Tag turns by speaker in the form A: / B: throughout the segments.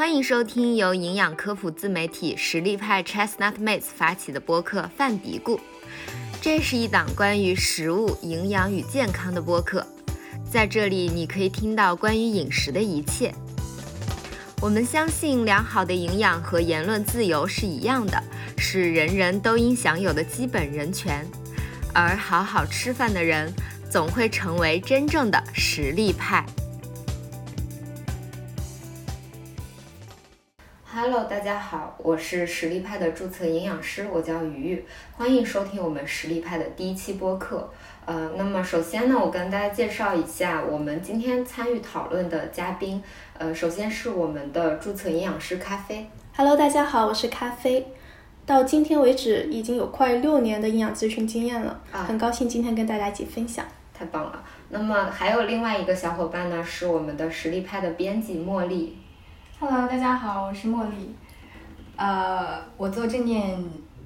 A: 欢迎收听由营养科普自媒体实力派 Chestnut Mates 发起的播客《饭嘀咕》。这是一档关于食物、营养与健康的播客，在这里你可以听到关于饮食的一切。我们相信良好的营养和言论自由是一样的，是人人都应享有的基本人权。而好好吃饭的人，总会成为真正的实力派。Hello，大家好，我是实力派的注册营养师，我叫于玉，欢迎收听我们实力派的第一期播客。呃，那么首先呢，我跟大家介绍一下我们今天参与讨论的嘉宾。呃，首先是我们的注册营养师咖啡。
B: Hello，大家好，我是咖啡。到今天为止，已经有快六年的营养咨询经验了，啊很高兴今天跟大家一起分享。
A: 太棒了。那么还有另外一个小伙伴呢，是我们的实力派的编辑茉莉。
C: Hello，大家好，我是茉莉。呃，我做正念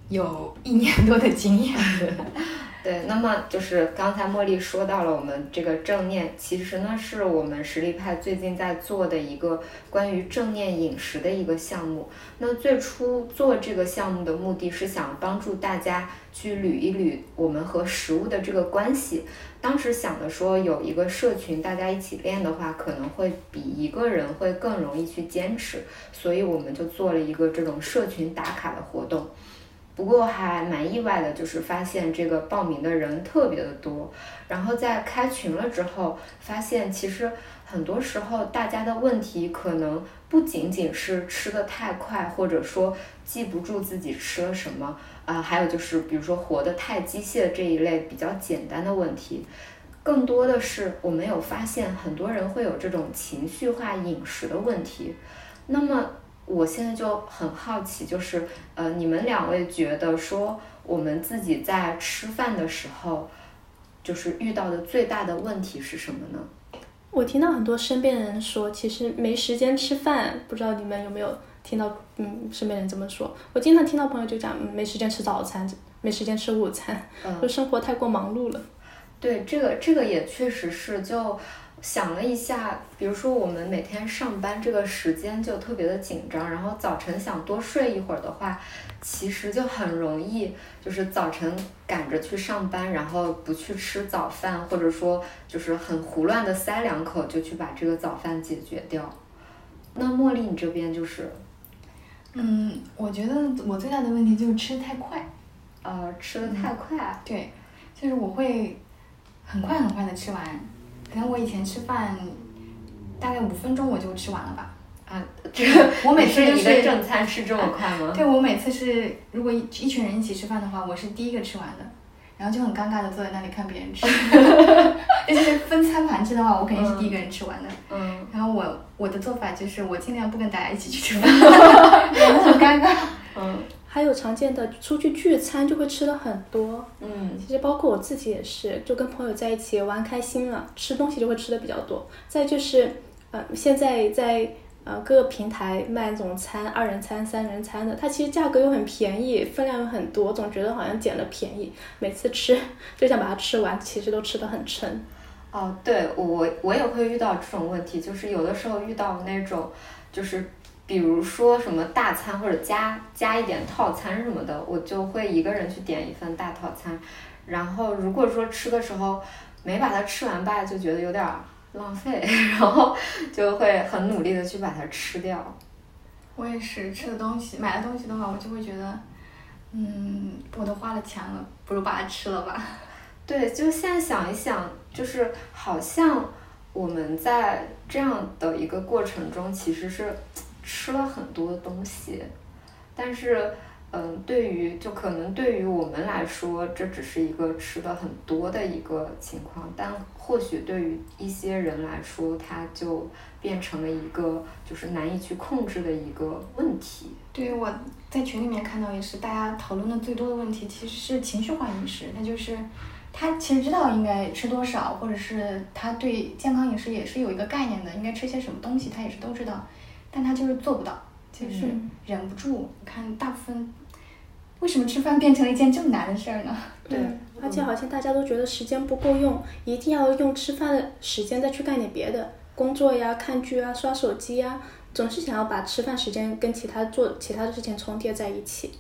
C: 有一年多的经验。
A: 对，那么就是刚才茉莉说到了我们这个正念，其实呢是我们实力派最近在做的一个关于正念饮食的一个项目。那最初做这个项目的目的是想帮助大家去捋一捋我们和食物的这个关系。当时想的说有一个社群，大家一起练的话，可能会比一个人会更容易去坚持，所以我们就做了一个这种社群打卡的活动。不过还蛮意外的，就是发现这个报名的人特别的多。然后在开群了之后，发现其实很多时候大家的问题可能不仅仅是吃的太快，或者说记不住自己吃了什么。啊，还有就是，比如说活得太机械这一类比较简单的问题，更多的是我们有发现很多人会有这种情绪化饮食的问题。那么我现在就很好奇，就是呃，你们两位觉得说我们自己在吃饭的时候，就是遇到的最大的问题是什么呢？
B: 我听到很多身边人说，其实没时间吃饭，不知道你们有没有？听到嗯，身边人这么说，我经常听到朋友就讲，没时间吃早餐，没时间吃午餐，就生活太过忙碌了。
A: 对，这个这个也确实是，就想了一下，比如说我们每天上班这个时间就特别的紧张，然后早晨想多睡一会儿的话，其实就很容易，就是早晨赶着去上班，然后不去吃早饭，或者说就是很胡乱的塞两口就去把这个早饭解决掉。那茉莉，你这边就是。
C: 嗯，我觉得我最大的问题就是吃的太快，
A: 呃，吃的太快，
C: 对，就是我会很快很快的吃完，可能我以前吃饭大概五分钟我就吃完了吧。
A: 啊，这个我每次你的正餐吃这么快吗？
C: 对，我每次是如果一一群人一起吃饭的话，我是第一个吃完的。然后就很尴尬的坐在那里看别人吃，尤其是分餐盘吃的话，我肯定是第一个人吃完的。嗯。然后我我的做法就是我尽量不跟大家一起去吃饭，很尴尬。
B: 嗯。还有常见的出去聚餐就会吃的很多。嗯。其实包括我自己也是，就跟朋友在一起玩开心了，吃东西就会吃的比较多。再就是，呃，现在在。呃，各个平台卖那种餐，二人餐、三人餐的，它其实价格又很便宜，分量又很多，总觉得好像捡了便宜，每次吃就想把它吃完，其实都吃的很撑。
A: 哦，对我我也会遇到这种问题，就是有的时候遇到那种，就是比如说什么大餐或者加加一点套餐什么的，我就会一个人去点一份大套餐，然后如果说吃的时候没把它吃完吧，就觉得有点。浪费，然后就会很努力的去把它吃掉。
C: 我也是吃的东西，买的东西的话，我就会觉得，嗯，我都花了钱了，不如把它吃了吧。
A: 对，就现在想一想，就是好像我们在这样的一个过程中，其实是吃了很多东西，但是。嗯，对于就可能对于我们来说，这只是一个吃的很多的一个情况，但或许对于一些人来说，它就变成了一个就是难以去控制的一个问题。
C: 对，我在群里面看到也是，大家讨论的最多的问题其实是情绪化饮食，那就是他其实知道应该吃多少，或者是他对健康饮食也是有一个概念的，应该吃些什么东西，他也是都知道，但他就是做不到，就是忍不住。我看大部分。为什么吃饭变成了一件这么难的事儿呢？
B: 对，而且好像大家都觉得时间不够用，一定要用吃饭的时间再去干点别的，工作呀、看剧啊、刷手机呀，总是想要把吃饭时间跟其他做其他的事情重叠在一起。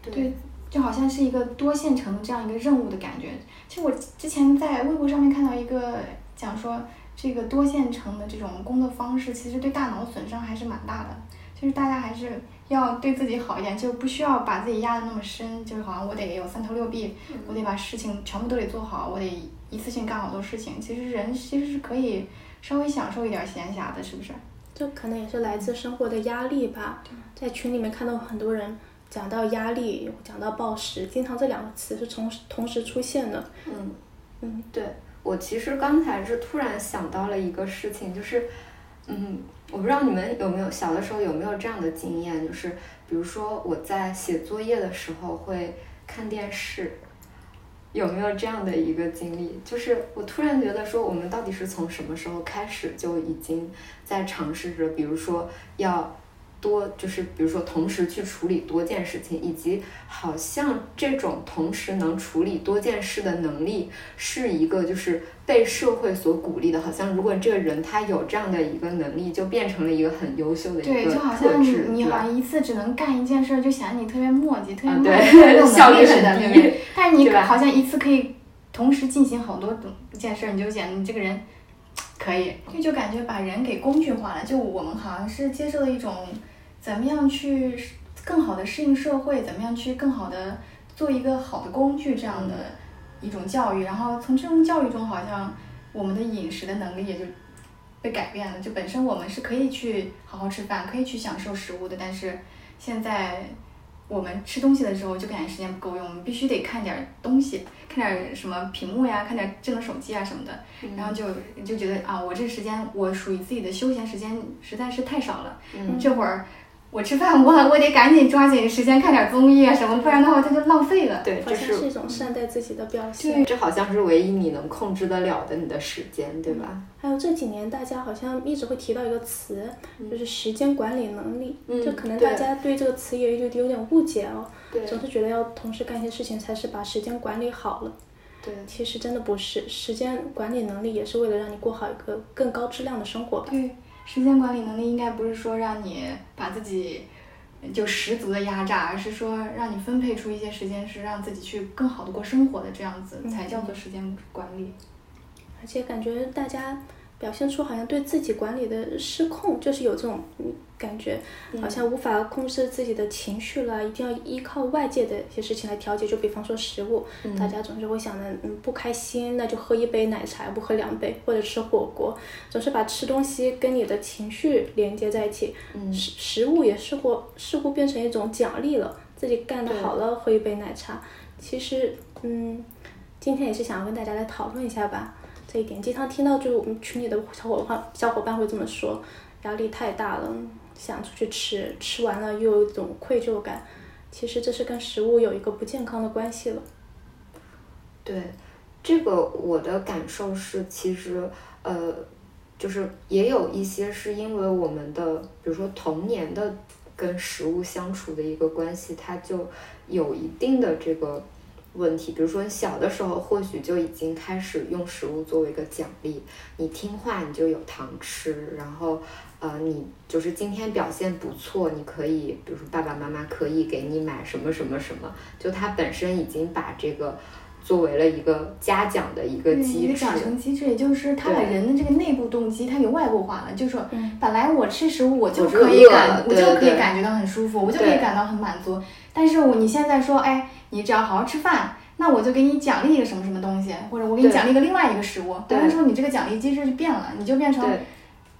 C: 对，就好像是一个多线程的这样一个任务的感觉。其实我之前在微博上面看到一个讲说，这个多线程的这种工作方式，其实对大脑损伤还是蛮大的。就是大家还是要对自己好一点，就不需要把自己压得那么深。就是好像我得有三头六臂，我得把事情全部都得做好，我得一次性干好多事情。其实人其实是可以稍微享受一点闲暇的，是不是？
B: 这可能也是来自生活的压力吧。在群里面看到很多人讲到压力，讲到暴食，经常这两个词是同同时出现的。
A: 嗯
B: 嗯，
A: 对我其实刚才是突然想到了一个事情，就是嗯。我不知道你们有没有小的时候有没有这样的经验，就是比如说我在写作业的时候会看电视，有没有这样的一个经历？就是我突然觉得说，我们到底是从什么时候开始就已经在尝试着，比如说要。多就是，比如说同时去处理多件事情，以及好像这种同时能处理多件事的能力，是一个就是被社会所鼓励的。好像如果这个人他有这样的一个能力，就变成了一个很优秀的一个
C: 对，就好像你你好像一次只能干一件事，就显得你特别磨叽，特别磨
A: 叽，效率很低。
C: 但是你好像一次可以同时进行好多件事，你就显得你这个人可以。这就感觉把人给工具化了。就我们好像是接受了一种。怎么样去更好的适应社会？怎么样去更好的做一个好的工具？这样的一种教育，然后从这种教育中，好像我们的饮食的能力也就被改变了。就本身我们是可以去好好吃饭，可以去享受食物的，但是现在我们吃东西的时候就感觉时间不够用，我们必须得看点东西，看点什么屏幕呀，看点智能手机啊什么的，然后就就觉得啊，我这时间我属于自己的休闲时间实在是太少了，这会儿。我吃饭，我我得赶紧抓紧时间看点综艺啊什么，不然的话它就浪费了。
A: 对，
B: 这是一种善待自己的表现。
A: 这好像是唯一你能控制得了的你的时间，对吧？
B: 还有这几年大家好像一直会提到一个词，就是时间管理能力。
A: 嗯，
B: 就可能大家对这个词也有有点误解哦。
A: 对。
B: 总是觉得要同时干一些事情才是把时间管理好了。
A: 对。
B: 其实真的不是，时间管理能力也是为了让你过好一个更高质量的生活吧。
C: 对，时间管理能力应该不是说让你把自己。就十足的压榨，而是说让你分配出一些时间，是让自己去更好的过生活的，这样子才叫做时间管理。
B: 而且感觉大家。表现出好像对自己管理的失控，就是有这种感觉，好像无法控制自己的情绪了，一定要依靠外界的一些事情来调节。就比方说食物，大家总是会想着，嗯，不开心那就喝一杯奶茶，不喝两杯，或者吃火锅，总是把吃东西跟你的情绪连接在一起。食食物也似乎似乎变成一种奖励了，自己干得好了喝一杯奶茶。其实，嗯，今天也是想要跟大家来讨论一下吧。这一点经常听到，就是我们群里的小伙伴小伙伴会这么说，压力太大了，想出去吃，吃完了又有一种愧疚感。其实这是跟食物有一个不健康的关系了。
A: 对，这个我的感受是，其实呃，就是也有一些是因为我们的，比如说童年的跟食物相处的一个关系，它就有一定的这个。问题，比如说小的时候，或许就已经开始用食物作为一个奖励，你听话你就有糖吃，然后，呃，你就是今天表现不错，你可以，比如说爸爸妈妈可以给你买什么什么什么，就他本身已经把这个作为了一个嘉奖的一个机制。
C: 奖惩机制，也就是他把人的这个内部动机，他给外部化了，就说，本来我吃食物我就可以感，我就可以感觉到很舒服，我就可以感到很满足，但是我你现在说，哎。你只要好好吃饭，那我就给你奖励一个什么什么东西，或者我给你奖励一个另外一个食物。等于说你这个奖励机制就变了，你就变成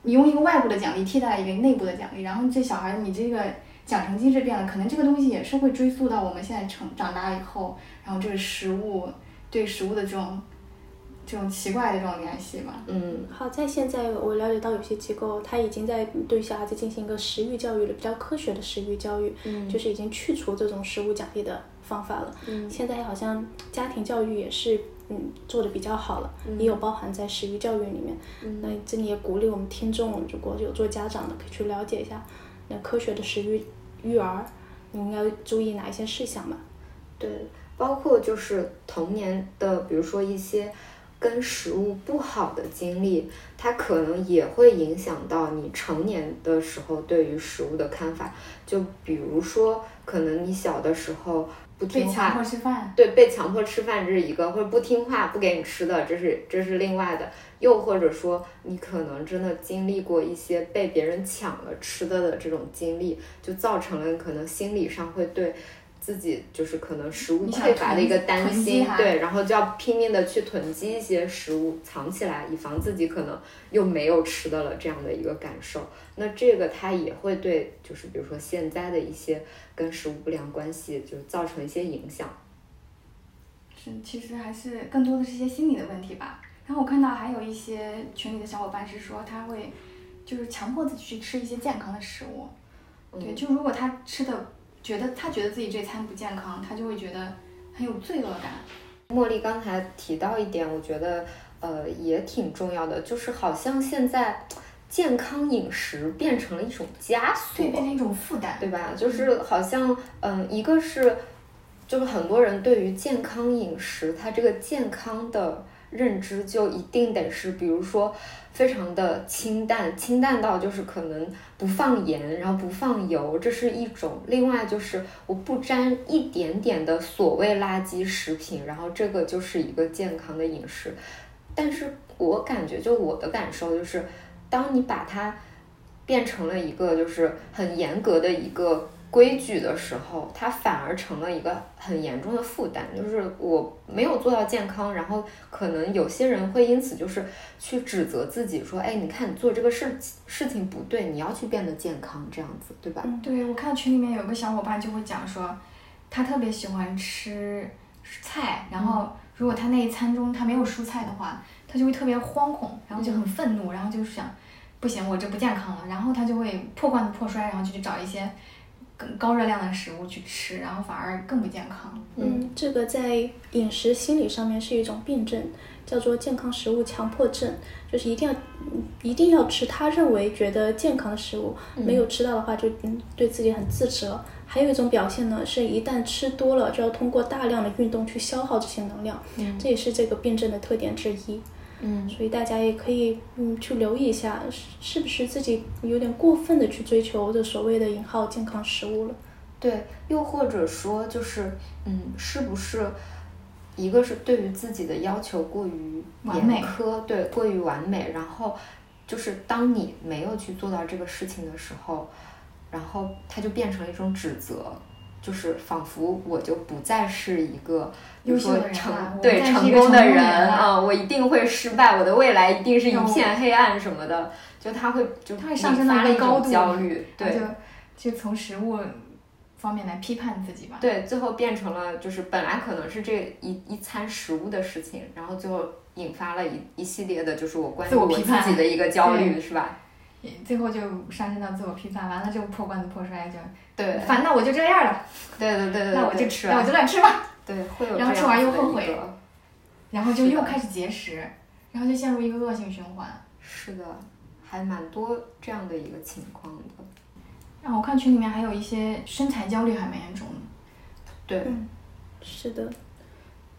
C: 你用一个外部的奖励替代一个内部的奖励，然后这小孩你这个奖惩机制变了，可能这个东西也是会追溯到我们现在成长大以后，然后这个食物对食物的这种。这种奇怪的这种联系吧。
A: 嗯，
B: 好在现在我了解到有些机构，他已经在对小孩子进行一个食欲教育了，比较科学的食欲教育，
A: 嗯，
B: 就是已经去除这种食物奖励的方法了。
A: 嗯，
B: 现在好像家庭教育也是嗯做的比较好了，也有包含在食欲教育里面。
A: 嗯，
B: 那这里也鼓励我们听众，如果有做家长的，可以去了解一下那科学的食育育儿，你应该注意哪一些事项嘛？
A: 对，包括就是童年的，比如说一些。跟食物不好的经历，它可能也会影响到你成年的时候对于食物的看法。就比如说，可能你小的时候不听话，
C: 被强迫吃饭，
A: 对，被强迫吃饭这是一个，或者不听话不给你吃的，这是这是另外的。又或者说，你可能真的经历过一些被别人抢了吃的的这种经历，就造成了可能心理上会对。自己就是可能食物匮乏的一个担心，对，然后就要拼命的去囤积一些食物藏起来，以防自己可能又没有吃的了这样的一个感受。那这个它也会对，就是比如说现在的一些跟食物不良关系就造成一些影响。
C: 是，其实还是更多的是一些心理的问题吧。然后我看到还有一些群里的小伙伴是说，他会就是强迫自己去吃一些健康的食物，对，就如果他吃的。觉得他觉得自己这餐不健康，他就会觉得很有罪恶感。
A: 茉莉刚才提到一点，我觉得呃也挺重要的，就是好像现在健康饮食变成了一种枷锁，
C: 对，变成一种负担，
A: 对吧？就是好像嗯，一个是就是很多人对于健康饮食，它这个健康的认知就一定得是，比如说。非常的清淡，清淡到就是可能不放盐，然后不放油，这是一种。另外就是我不沾一点点的所谓垃圾食品，然后这个就是一个健康的饮食。但是我感觉，就我的感受就是，当你把它变成了一个就是很严格的一个。规矩的时候，它反而成了一个很严重的负担。就是我没有做到健康，然后可能有些人会因此就是去指责自己，说：“哎，你看你做这个事事情不对，你要去变得健康，这样子，对吧？”
C: 嗯对，我看群里面有个小伙伴就会讲说，他特别喜欢吃菜，然后如果他那一餐中他没有蔬菜的话，他就会特别惶恐，然后就很愤怒，然后就是想，不行，我这不健康了，然后他就会破罐子破摔，然后就去找一些。更高热量的食物去吃，然后反而更不健康。
B: 嗯，这个在饮食心理上面是一种病症，叫做健康食物强迫症，就是一定要一定要吃他认为觉得健康的食物，没有吃到的话就嗯对自己很自责。还有一种表现呢，是一旦吃多了，就要通过大量的运动去消耗这些能量，这也是这个病症的特点之一。
A: 嗯，
B: 所以大家也可以嗯去留意一下，是是不是自己有点过分的去追求这所谓的引号健康食物了？
A: 对，又或者说就是嗯，是不是一个是对于自己的要求过于严苛，对，过于完美，然后就是当你没有去做到这个事情的时候，然后它就变成了一种指责。就是仿佛我就不再是一个，比如说成对成功的人啊，我一定会失败，我的未来一定是一片黑暗什么的，就他会就
C: 他会上升到一个高度
A: 焦虑，对，
C: 就就从食物方面来批判自己吧。
A: 对，最后变成了就是本来可能是这一一餐食物的事情，然后最后引发了一一系列的就是我关于我自己的一个焦虑，是吧？
C: 最后就上升到自我批判，完了就破罐子破摔，就
A: 对，
C: 反正我就这样了。
A: 对对对对，
C: 那我就吃，那我就乱吃吧。
A: 对，会有
C: 然后吃完又后悔，然后就又开始节食，然后就陷入一个恶性循环。
A: 是的，还蛮多这样的一个情况的。
C: 然后我看群里面还有一些身材焦虑还蛮严重的。
A: 对，
B: 是的，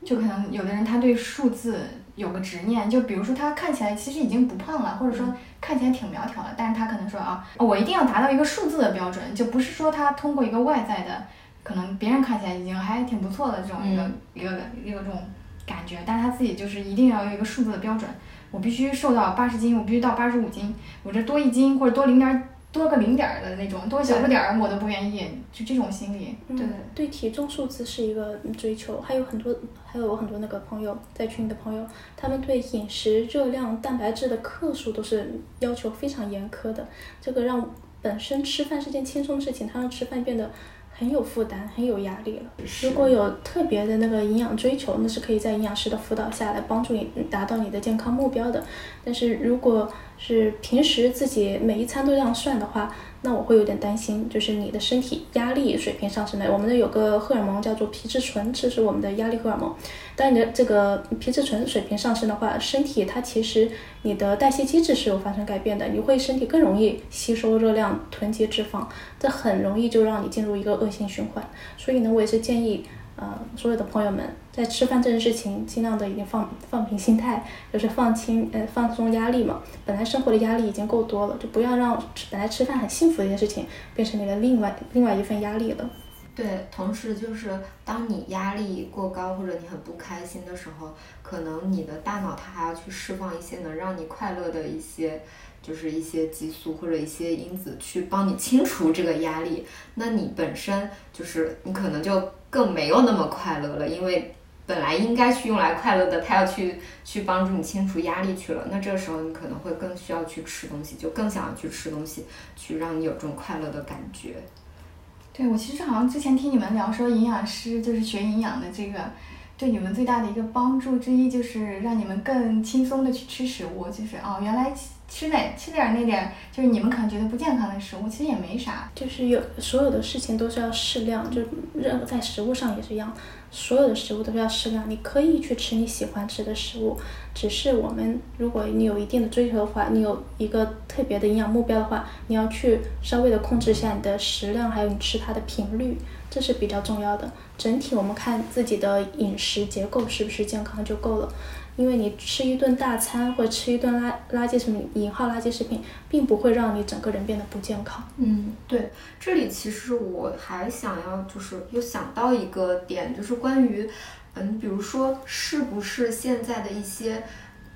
C: 就可能有的人他对数字。有个执念，就比如说他看起来其实已经不胖了，或者说看起来挺苗条了，但是他可能说啊，我一定要达到一个数字的标准，就不是说他通过一个外在的，可能别人看起来已经还挺不错的这种一个一个一个这种感觉，但是他自己就是一定要有一个数字的标准，我必须瘦到八十斤，我必须到八十五斤，我这多一斤或者多零点。多个零点儿的那种，多小不点儿我都不愿意，就这种心理。
B: 对对，体重数字是一个追求，还有很多，还有很多那个朋友在群里的朋友，他们对饮食热量、蛋白质的克数都是要求非常严苛的，这个让本身吃饭是件轻松的事情，他让吃饭变得。很有负担，很有压力了。如果有特别的那个营养追求，那是可以在营养师的辅导下来帮助你达到你的健康目标的。但是如果是平时自己每一餐都这样算的话，那我会有点担心，就是你的身体压力水平上升了。我们的有个荷尔蒙叫做皮质醇，这是我们的压力荷尔蒙。当你的这个皮质醇水平上升的话，身体它其实你的代谢机制是有发生改变的，你会身体更容易吸收热量、囤积脂肪，这很容易就让你进入一个恶性循环。所以呢，我也是建议，呃，所有的朋友们在吃饭这件事情，尽量的已经放放平心态，就是放轻呃放松压力嘛。本来生活的压力已经够多了，就不要让本来吃饭很幸福的一件事情，变成你的另外另外一份压力了。
A: 对，同时就是当你压力过高或者你很不开心的时候，可能你的大脑它还要去释放一些能让你快乐的一些，就是一些激素或者一些因子去帮你清除这个压力。那你本身就是你可能就更没有那么快乐了，因为本来应该去用来快乐的，它要去去帮助你清除压力去了。那这个时候你可能会更需要去吃东西，就更想要去吃东西，去让你有这种快乐的感觉。
C: 对，我其实好像之前听你们聊说，营养师就是学营养的这个，对你们最大的一个帮助之一，就是让你们更轻松的去吃食物。就是哦，原来吃点吃点那点，就是你们可能觉得不健康的食物，其实也没啥。
B: 就是有所有的事情都是要适量，就任在食物上也是一样。所有的食物都是要适量，你可以去吃你喜欢吃的食物，只是我们如果你有一定的追求的话，你有一个特别的营养目标的话，你要去稍微的控制一下你的食量，还有你吃它的频率，这是比较重要的。整体我们看自己的饮食结构是不是健康就够了。因为你吃一顿大餐或者吃一顿垃垃圾食品，引号垃圾食品，并不会让你整个人变得不健康。
A: 嗯，对，这里其实我还想要就是又想到一个点，就是关于，嗯，比如说是不是现在的一些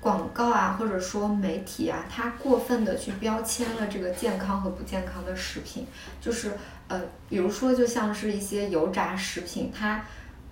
A: 广告啊，或者说媒体啊，它过分的去标签了这个健康和不健康的食品，就是呃，比如说就像是一些油炸食品，它。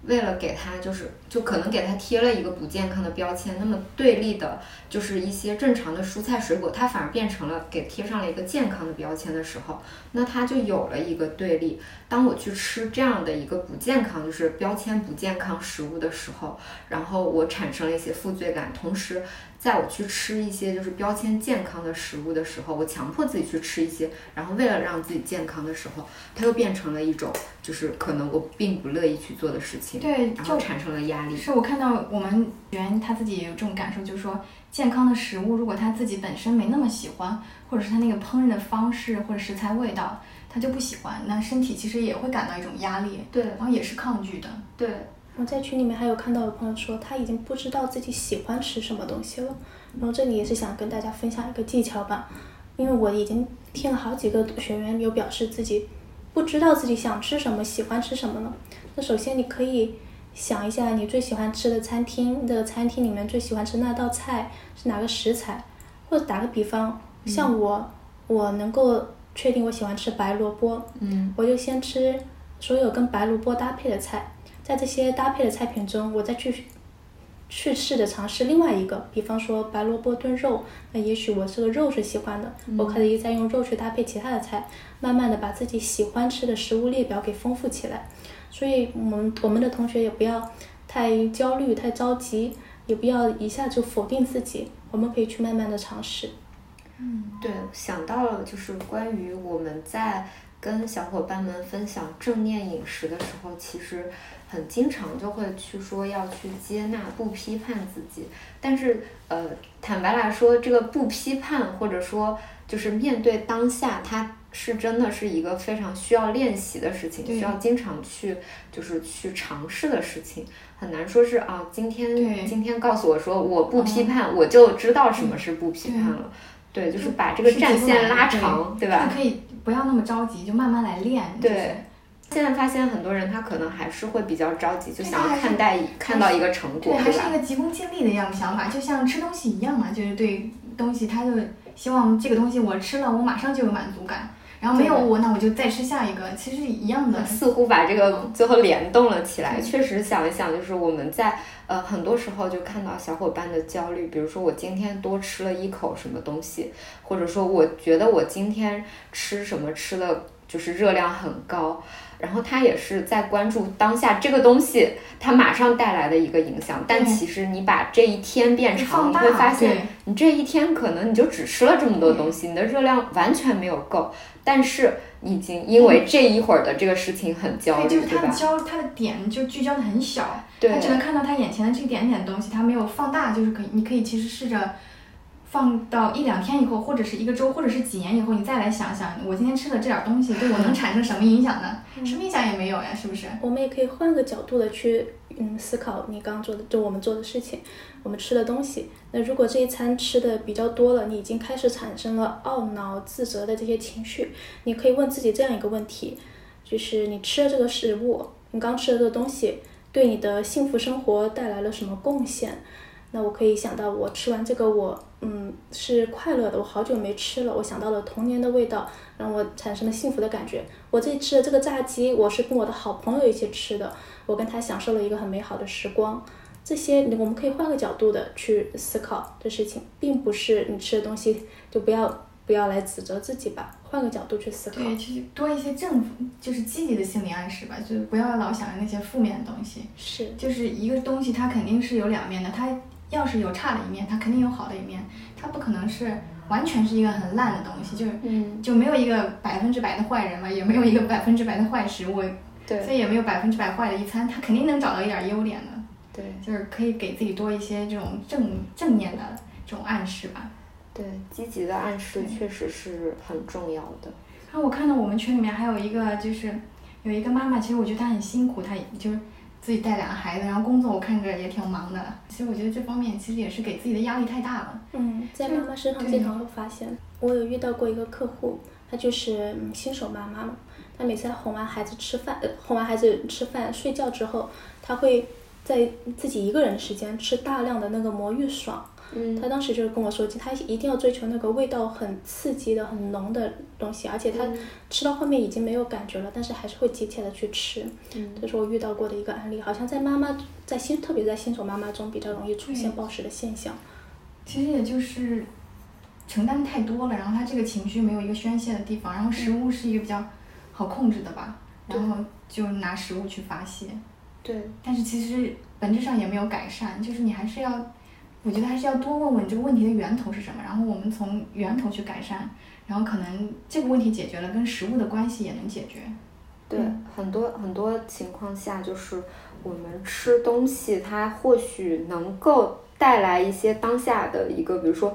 A: 为了给他，就是就可能给他贴了一个不健康的标签，那么对立的，就是一些正常的蔬菜水果，它反而变成了给贴上了一个健康的标签的时候，那它就有了一个对立。当我去吃这样的一个不健康，就是标签不健康食物的时候，然后我产生了一些负罪感，同时。在我去吃一些就是标签健康的食物的时候，我强迫自己去吃一些，然后为了让自己健康的时候，它又变成了一种就是可能我并不乐意去做的事情，
C: 对，
A: 然后产生了压力。
C: 是我看到我们员他自己也有这种感受，就是说健康的食物如果他自己本身没那么喜欢，或者是他那个烹饪的方式或者食材味道他就不喜欢，那身体其实也会感到一种压力，
A: 对，
C: 然后也是抗拒的，
A: 对。
B: 我在群里面还有看到有朋友说他已经不知道自己喜欢吃什么东西了，然后这里也是想跟大家分享一个技巧吧，因为我已经听了好几个学员有表示自己不知道自己想吃什么、喜欢吃什么了。那首先你可以想一下你最喜欢吃的餐厅的餐厅里面最喜欢吃那道菜是哪个食材，或者打个比方，像我我能够确定我喜欢吃白萝卜，
A: 嗯，
B: 我就先吃所有跟白萝卜搭配的菜。在这些搭配的菜品中，我再去去试着尝试另外一个，比方说白萝卜炖肉，那也许我这个肉是喜欢的，我可以再用肉去搭配其他的菜，慢慢的把自己喜欢吃的食物列表给丰富起来。所以，我们我们的同学也不要太焦虑、太着急，也不要一下就否定自己，我们可以去慢慢的尝试。
A: 嗯，对，想到了就是关于我们在跟小伙伴们分享正念饮食的时候，其实。很经常就会去说要去接纳不批判自己，但是呃，坦白来说，这个不批判或者说就是面对当下，它是真的是一个非常需要练习的事情，需要经常去就是去尝试的事情，很难说是啊，今天今天告诉我说我不批判，我就知道什么是不批判了，对，就是把这个战线拉长，对吧？
C: 可以不要那么着急，就慢慢来练，
A: 对。现在发现很多人他可能还是会比较着急，就想要看待看到一个成果，
C: 对还是一个急功近利的一样想法，就像吃东西一样嘛，就是对东西他就希望这个东西我吃了，我马上就有满足感，然后没有我，那我就再吃下一个，其实一样的。
A: 似乎把这个最后联动了起来。确实想一想，就是我们在呃很多时候就看到小伙伴的焦虑，比如说我今天多吃了一口什么东西，或者说我觉得我今天吃什么吃的就是热量很高。然后他也是在关注当下这个东西，它马上带来的一个影响。但其实你把这一天变长，你会发现，你这一天可能你就只吃了这么多东西，你的热量完全没有够。但是你已经因为这一会儿的这个事情很焦虑，
C: 对就是他焦，他的点就聚焦的很小，
A: 他
C: 只能看到他眼前的这一点点东西，他没有放大。就是可以，你可以其实试着放到一两天以后，或者是一个周，或者是几年以后，你再来想想，我今天吃的这点东西对我能产生什么影响呢？什么影响也没有呀，是不是？
B: 我们也可以换个角度的去，嗯，思考你刚刚做的，就我们做的事情，我们吃的东西。那如果这一餐吃的比较多了，你已经开始产生了懊恼、自责的这些情绪，你可以问自己这样一个问题，就是你吃的这个食物，你刚吃的这个东西，对你的幸福生活带来了什么贡献？那我可以想到，我吃完这个，我嗯是快乐的。我好久没吃了，我想到了童年的味道，让我产生了幸福的感觉。我这吃的这个炸鸡，我是跟我的好朋友一起吃的，我跟他享受了一个很美好的时光。这些我们可以换个角度的去思考这事情，并不是你吃的东西就不要不要来指责自己吧，换个角度去思考。
C: 对，其实多一些正，就是积极的心理暗示吧，就是不要老想着那些负面的东西。
B: 是，
C: 就是一个东西，它肯定是有两面的，它。要是有差的一面，它肯定有好的一面，它不可能是完全是一个很烂的东西，就是就没有一个百分之百的坏人嘛，也没有一个百分之百的坏食物，
B: 对，
C: 所以也没有百分之百坏的一餐，它肯定能找到一点优点的，
B: 对，
C: 就是可以给自己多一些这种正正面的这种暗示吧，
A: 对，积极的暗示确实是很重要的。
C: 然后我看到我们群里面还有一个就是有一个妈妈，其实我觉得她很辛苦，她就是。自己带两个孩子，然后工作我看着也挺忙的。其实我觉得这方面其实也是给自己的压力太大了。
B: 嗯，在妈妈身上经常会发现。我有遇到过一个客户，她就是新手妈妈嘛。她每次哄完孩子吃饭，哄完孩子吃饭睡觉之后，她会在自己一个人时间吃大量的那个魔芋爽。他当时就是跟我说，他一定要追求那个味道很刺激的、很浓的东西，而且他吃到后面已经没有感觉了，但是还是会急切的去吃。这是我遇到过的一个案例，好像在妈妈在新，特别在新手妈妈中比较容易出现暴食的现象。
C: 其实也就是承担太多了，然后他这个情绪没有一个宣泄的地方，然后食物是一个比较好控制的吧，然后就拿食物去发泄。
B: 对。
C: 但是其实本质上也没有改善，就是你还是要。我觉得还是要多问问这个问题的源头是什么，然后我们从源头去改善，然后可能这个问题解决了，跟食物的关系也能解决。
A: 对，很多很多情况下，就是我们吃东西，它或许能够带来一些当下的一个，比如说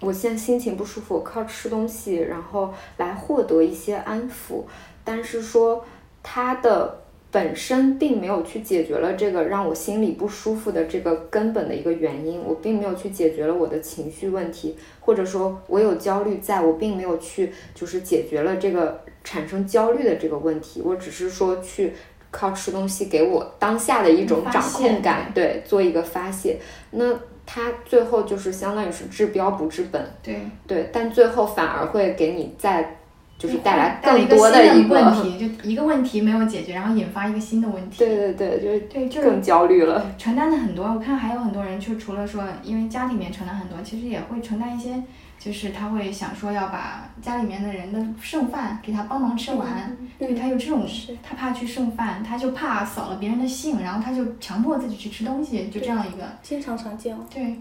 A: 我现在心情不舒服，我靠吃东西，然后来获得一些安抚，但是说它的。本身并没有去解决了这个让我心里不舒服的这个根本的一个原因，我并没有去解决了我的情绪问题，或者说我有焦虑，在我并没有去就是解决了这个产生焦虑的这个问题，我只是说去靠吃东西给我当下的一种掌控感，对，做一个发泄，那它最后就是相当于是治标不治本，
C: 对。
A: 对，但最后反而会给你在。就是带
C: 来
A: 更多的
C: 一个问题，就一个问题没有解决，然后引发一个新的问题。
A: 对对对，就是
C: 对，就是
A: 更焦虑了。
C: 承担的很多，我看还有很多人，就除了说因为家里面承担很多，其实也会承担一些，就是他会想说要把家里面的人的剩饭给他帮忙吃完，因为他有这种，他怕去剩饭，他就怕扫了别人的兴，然后他就强迫自己去吃东西，就这样一个。
B: 经常常见。
C: 对。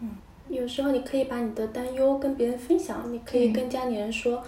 B: 嗯，有时候你可以把你的担忧跟别人分享，你可以跟家里人说。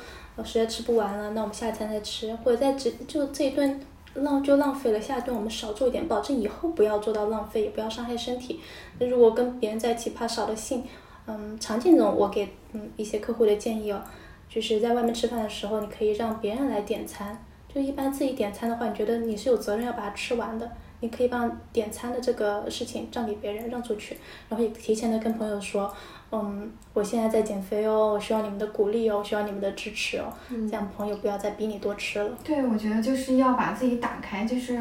B: 实在吃不完了，那我们下一餐再吃，或者在这就这一顿浪就浪费了，下一顿我们少做一点，保证以后不要做到浪费，也不要伤害身体。那如果跟别人在一起怕扫了兴，嗯，常见这种我给嗯一些客户的建议哦，就是在外面吃饭的时候，你可以让别人来点餐。就一般自己点餐的话，你觉得你是有责任要把它吃完的，你可以把点餐的这个事情让给别人，让出去，然后也提前的跟朋友说。嗯，我现在在减肥哦，我需要你们的鼓励哦，我需要你们的支持哦，这样朋友不要再逼你多吃了。
C: 对，我觉得就是要把自己打开，就是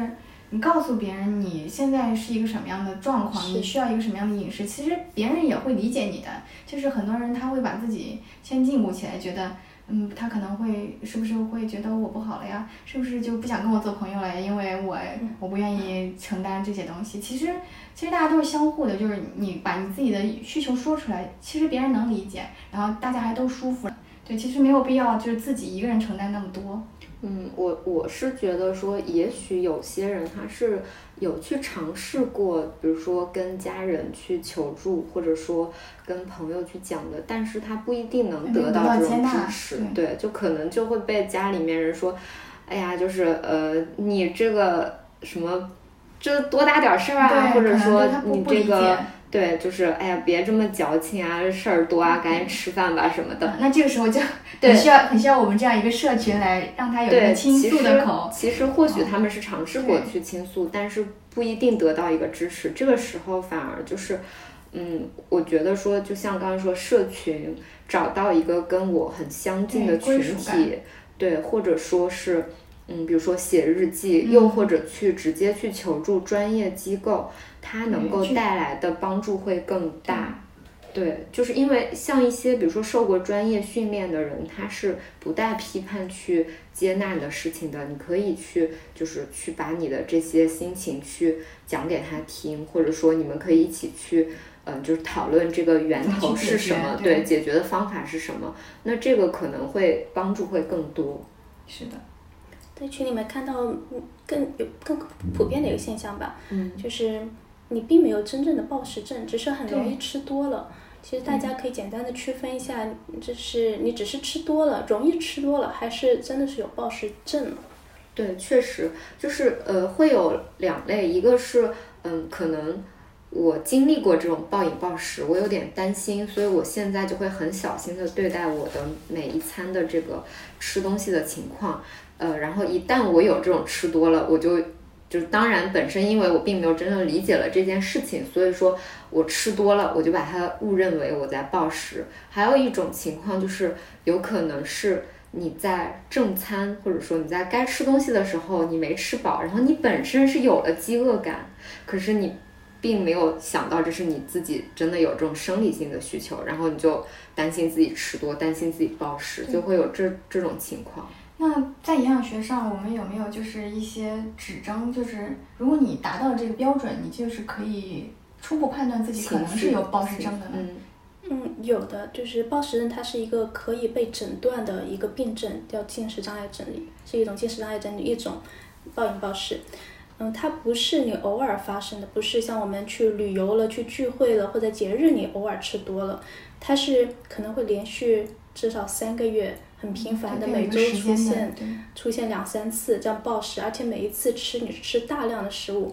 C: 你告诉别人你现在是一个什么样的状况，你需要一个什么样的饮食，其实别人也会理解你的。就是很多人他会把自己先禁锢起来，觉得。嗯，他可能会是不是会觉得我不好了呀？是不是就不想跟我做朋友了呀？因为我我不愿意承担这些东西。其实其实大家都是相互的，就是你把你自己的需求说出来，其实别人能理解，然后大家还都舒服。对，其实没有必要就是自己一个人承担那么多。
A: 嗯，我我是觉得说，也许有些人他是有去尝试过，比如说跟家人去求助，或者说跟朋友去讲的，但是他不一定能得到这种支持，对，就可能就会被家里面人说，哎呀，就是呃，你这个什么，这多大点事儿啊，或者说你这个。对，就是哎呀，别这么矫情啊，事儿多啊，赶紧吃饭吧什么的。
C: 那这个时候就很需要很需要我们这样一个社群来让他有一个倾诉的口。
A: 其实或许他们是尝试过去倾诉，但是不一定得到一个支持。这个时候反而就是，嗯，我觉得说，就像刚刚说，社群找到一个跟我很相近的群体，对，或者说是。嗯，比如说写日记，又或者去直接去求助专业机构，它能够带来的帮助会更大。对，就是因为像一些比如说受过专业训练的人，他是不带批判去接纳你的事情的。你可以去，就是去把你的这些心情去讲给他听，或者说你们可以一起去，嗯，就是讨论这个源头是什么，对，解决的方法是什么。那这个可能会帮助会更多。
C: 是的。
B: 在群里面看到更有更普遍的一个现象吧，嗯就是你并没有真正的暴食症，只是很容易吃多了。其实大家可以简单的区分一下，就是你只是吃多了，容易吃多了，还是真的是有暴食症？
A: 对，确实就是呃会有两类，一个是嗯可能我经历过这种暴饮暴食，我有点担心，所以我现在就会很小心的对待我的每一餐的这个吃东西的情况。呃，然后一旦我有这种吃多了，我就就是当然本身因为我并没有真正理解了这件事情，所以说我吃多了，我就把它误认为我在暴食。还有一种情况就是有可能是你在正餐或者说你在该吃东西的时候你没吃饱，然后你本身是有了饥饿感，可是你并没有想到这是你自己真的有这种生理性的需求，然后你就担心自己吃多，担心自己暴食，就会有这这种情况。
C: 那在营养学上，我们有没有就是一些指征？就是如果你达到这个标准，你就是可以初步判断自己可能是有暴食症的。
B: 嗯嗯，有的，就是暴食症，它是一个可以被诊断的一个病症，叫进食障碍症，是一种进食障碍症的一种暴饮暴食。嗯，它不是你偶尔发生的，不是像我们去旅游了、去聚会了或者节日你偶尔吃多了，它是可能会连续至少三个月。很频繁的每周出现，出现两三次这样暴食，而且每一次吃你是吃大量的食物，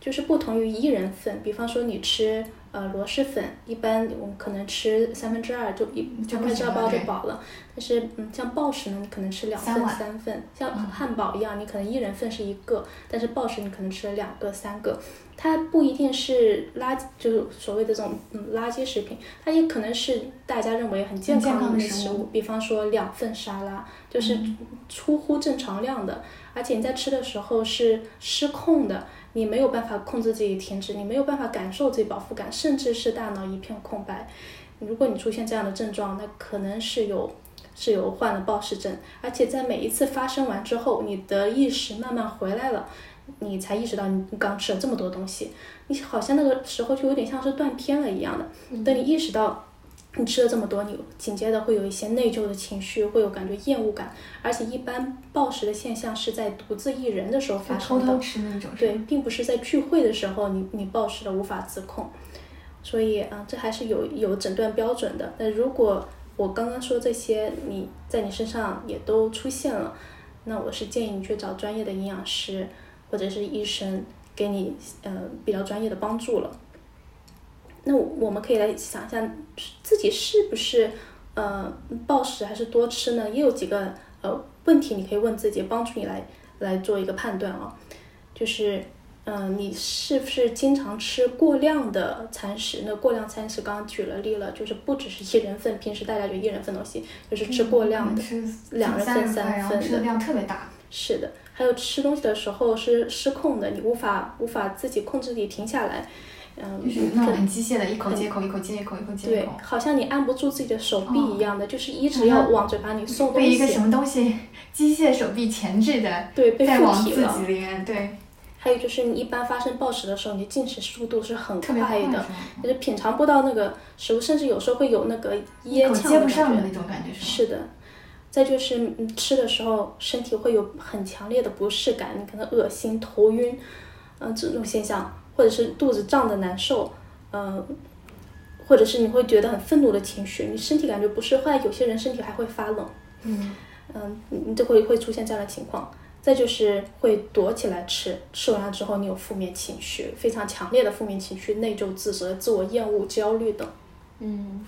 B: 就是不同于一人份。比方说你吃呃螺蛳粉，一般我们可能吃三分之二就一就快吃饱就饱了。但是嗯像暴食呢，你可能吃两份三份，像汉堡一样，你可能一人份是一个，但是暴食你可能吃了两个三个。它不一定是垃，就是所谓的这种嗯垃圾食品，它也可能是大家认为很健康的食物。比方说两份沙拉，就是出乎正常量的，而且你在吃的时候是失控的，你没有办法控制自己停止，你没有办法感受自己饱腹感，甚至是大脑一片空白。如果你出现这样的症状，那可能是有是有患了暴食症，而且在每一次发生完之后，你的意识慢慢回来了。你才意识到你刚吃了这么多东西，你好像那个时候就有点像是断片了一样的。等你意识到你吃了这么多，你紧接着会有一些内疚的情绪，会有感觉厌恶感，而且一般暴食的现象是在独自一人的时候发生的。
C: 偷偷吃那种。
B: 对，并不是在聚会的时候你你暴食了无法自控，所以啊，这还是有有诊断标准的。那如果我刚刚说这些你在你身上也都出现了，那我是建议你去找专业的营养师。或者是医生给你呃比较专业的帮助了，那我们可以来想一下自己是不是呃暴食还是多吃呢？也有几个呃问题你可以问自己，帮助你来来做一个判断啊。就是嗯，你是不是经常吃过量的餐食？那过量餐食刚刚举了例了，就是不只是一人份，平时大家就一人份东西，就是吃过量的，两人份、三人份
C: 的，量特别大。
B: 是的。还有吃东西的时候是失控的，你无法无法自己控制你停下来，嗯，就是
C: 那种很机械的，一口接一口，一口接一口，一口接一口，对，
B: 好像你按不住自己的手臂一样的，就是一直要往嘴巴里送东西。
C: 被一个什么东西机械手臂钳制的，
B: 对，被
C: 附体了。自己里面，对。
B: 还有就是你一般发生暴食的时候，你进食速度是很
C: 快
B: 的，就是品尝不到那个食物，甚至有时候会有那个噎呛
C: 接不上的那种感觉，
B: 是的。再就是吃的时候，身体会有很强烈的不适感，你可能恶心、头晕，嗯，这种现象，或者是肚子胀的难受，嗯，或者是你会觉得很愤怒的情绪，你身体感觉不适，或者有些人身体还会发冷，嗯，嗯，你就会会出现这样的情况。再就是会躲起来吃，吃完了之后你有负面情绪，非常强烈的负面情绪，内疚、自责、自我厌恶、焦虑等。
A: 嗯，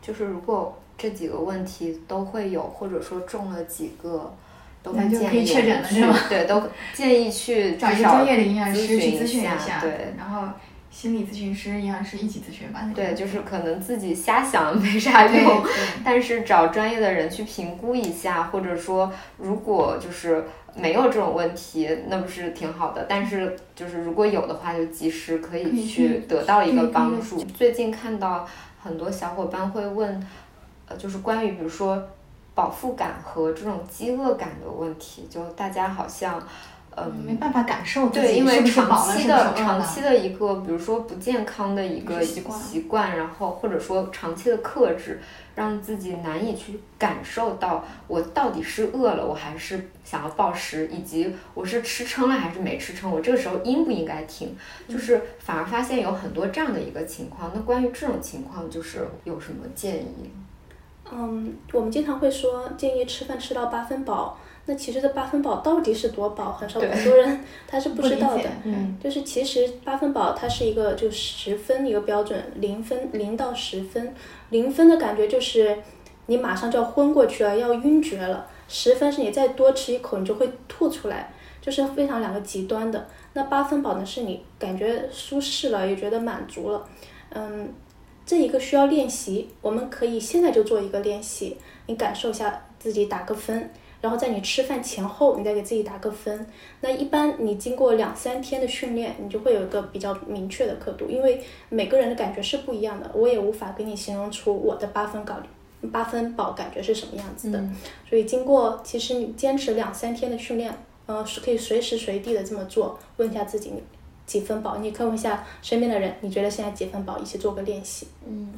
A: 就是如果这几个问题都会有，或者说中了几个，都会建议
C: 确诊了是吗？
A: 对，都建议去
C: 找一个专业的营养师去
A: 咨
C: 询一
A: 下，
C: 对，然后。心理咨询师、营养师一起咨询吧。
A: 对，就是可能自己瞎想没啥用，但是找专业的人去评估一下，或者说如果就是没有这种问题，那不是挺好的。但是就是如果有的话，就及时可以去得到一个帮助。最近看到很多小伙伴会问，呃，就是关于比如说饱腹感和这种饥饿感的问题，就大家好像。嗯，
C: 没办法感受
A: 对，因为长期
C: 的
A: 长期的一个，比如说不健康的一个习惯，然后或者说长期的克制，让自己难以去感受到我到底是饿了，我还是想要暴食，以及我是吃撑了还是没吃撑，我这个时候应不应该停？就是反而发现有很多这样的一个情况。那关于这种情况，就是有什么建议？
B: 嗯，我们经常会说建议吃饭吃到八分饱。那其实这八分饱到底是多饱？很少很多人他是不知道的。嗯，就是其实八分饱它是一个就十分一个标准，零分零到十分，零分的感觉就是你马上就要昏过去了，要晕厥了。十分是你再多吃一口你就会吐出来，就是非常两个极端的。那八分饱呢是你感觉舒适了，也觉得满足了。嗯，这一个需要练习，我们可以现在就做一个练习，你感受一下自己打个分。然后在你吃饭前后，你再给自己打个分。那一般你经过两三天的训练，你就会有一个比较明确的刻度。因为每个人的感觉是不一样的，我也无法给你形容出我的八分饱八分饱感觉是什么样子的。所以经过其实你坚持两三天的训练，呃，是可以随时随地的这么做，问一下自己几分饱。你可以问一下身边的人，你觉得现在几分饱，一起做个练习。
A: 嗯。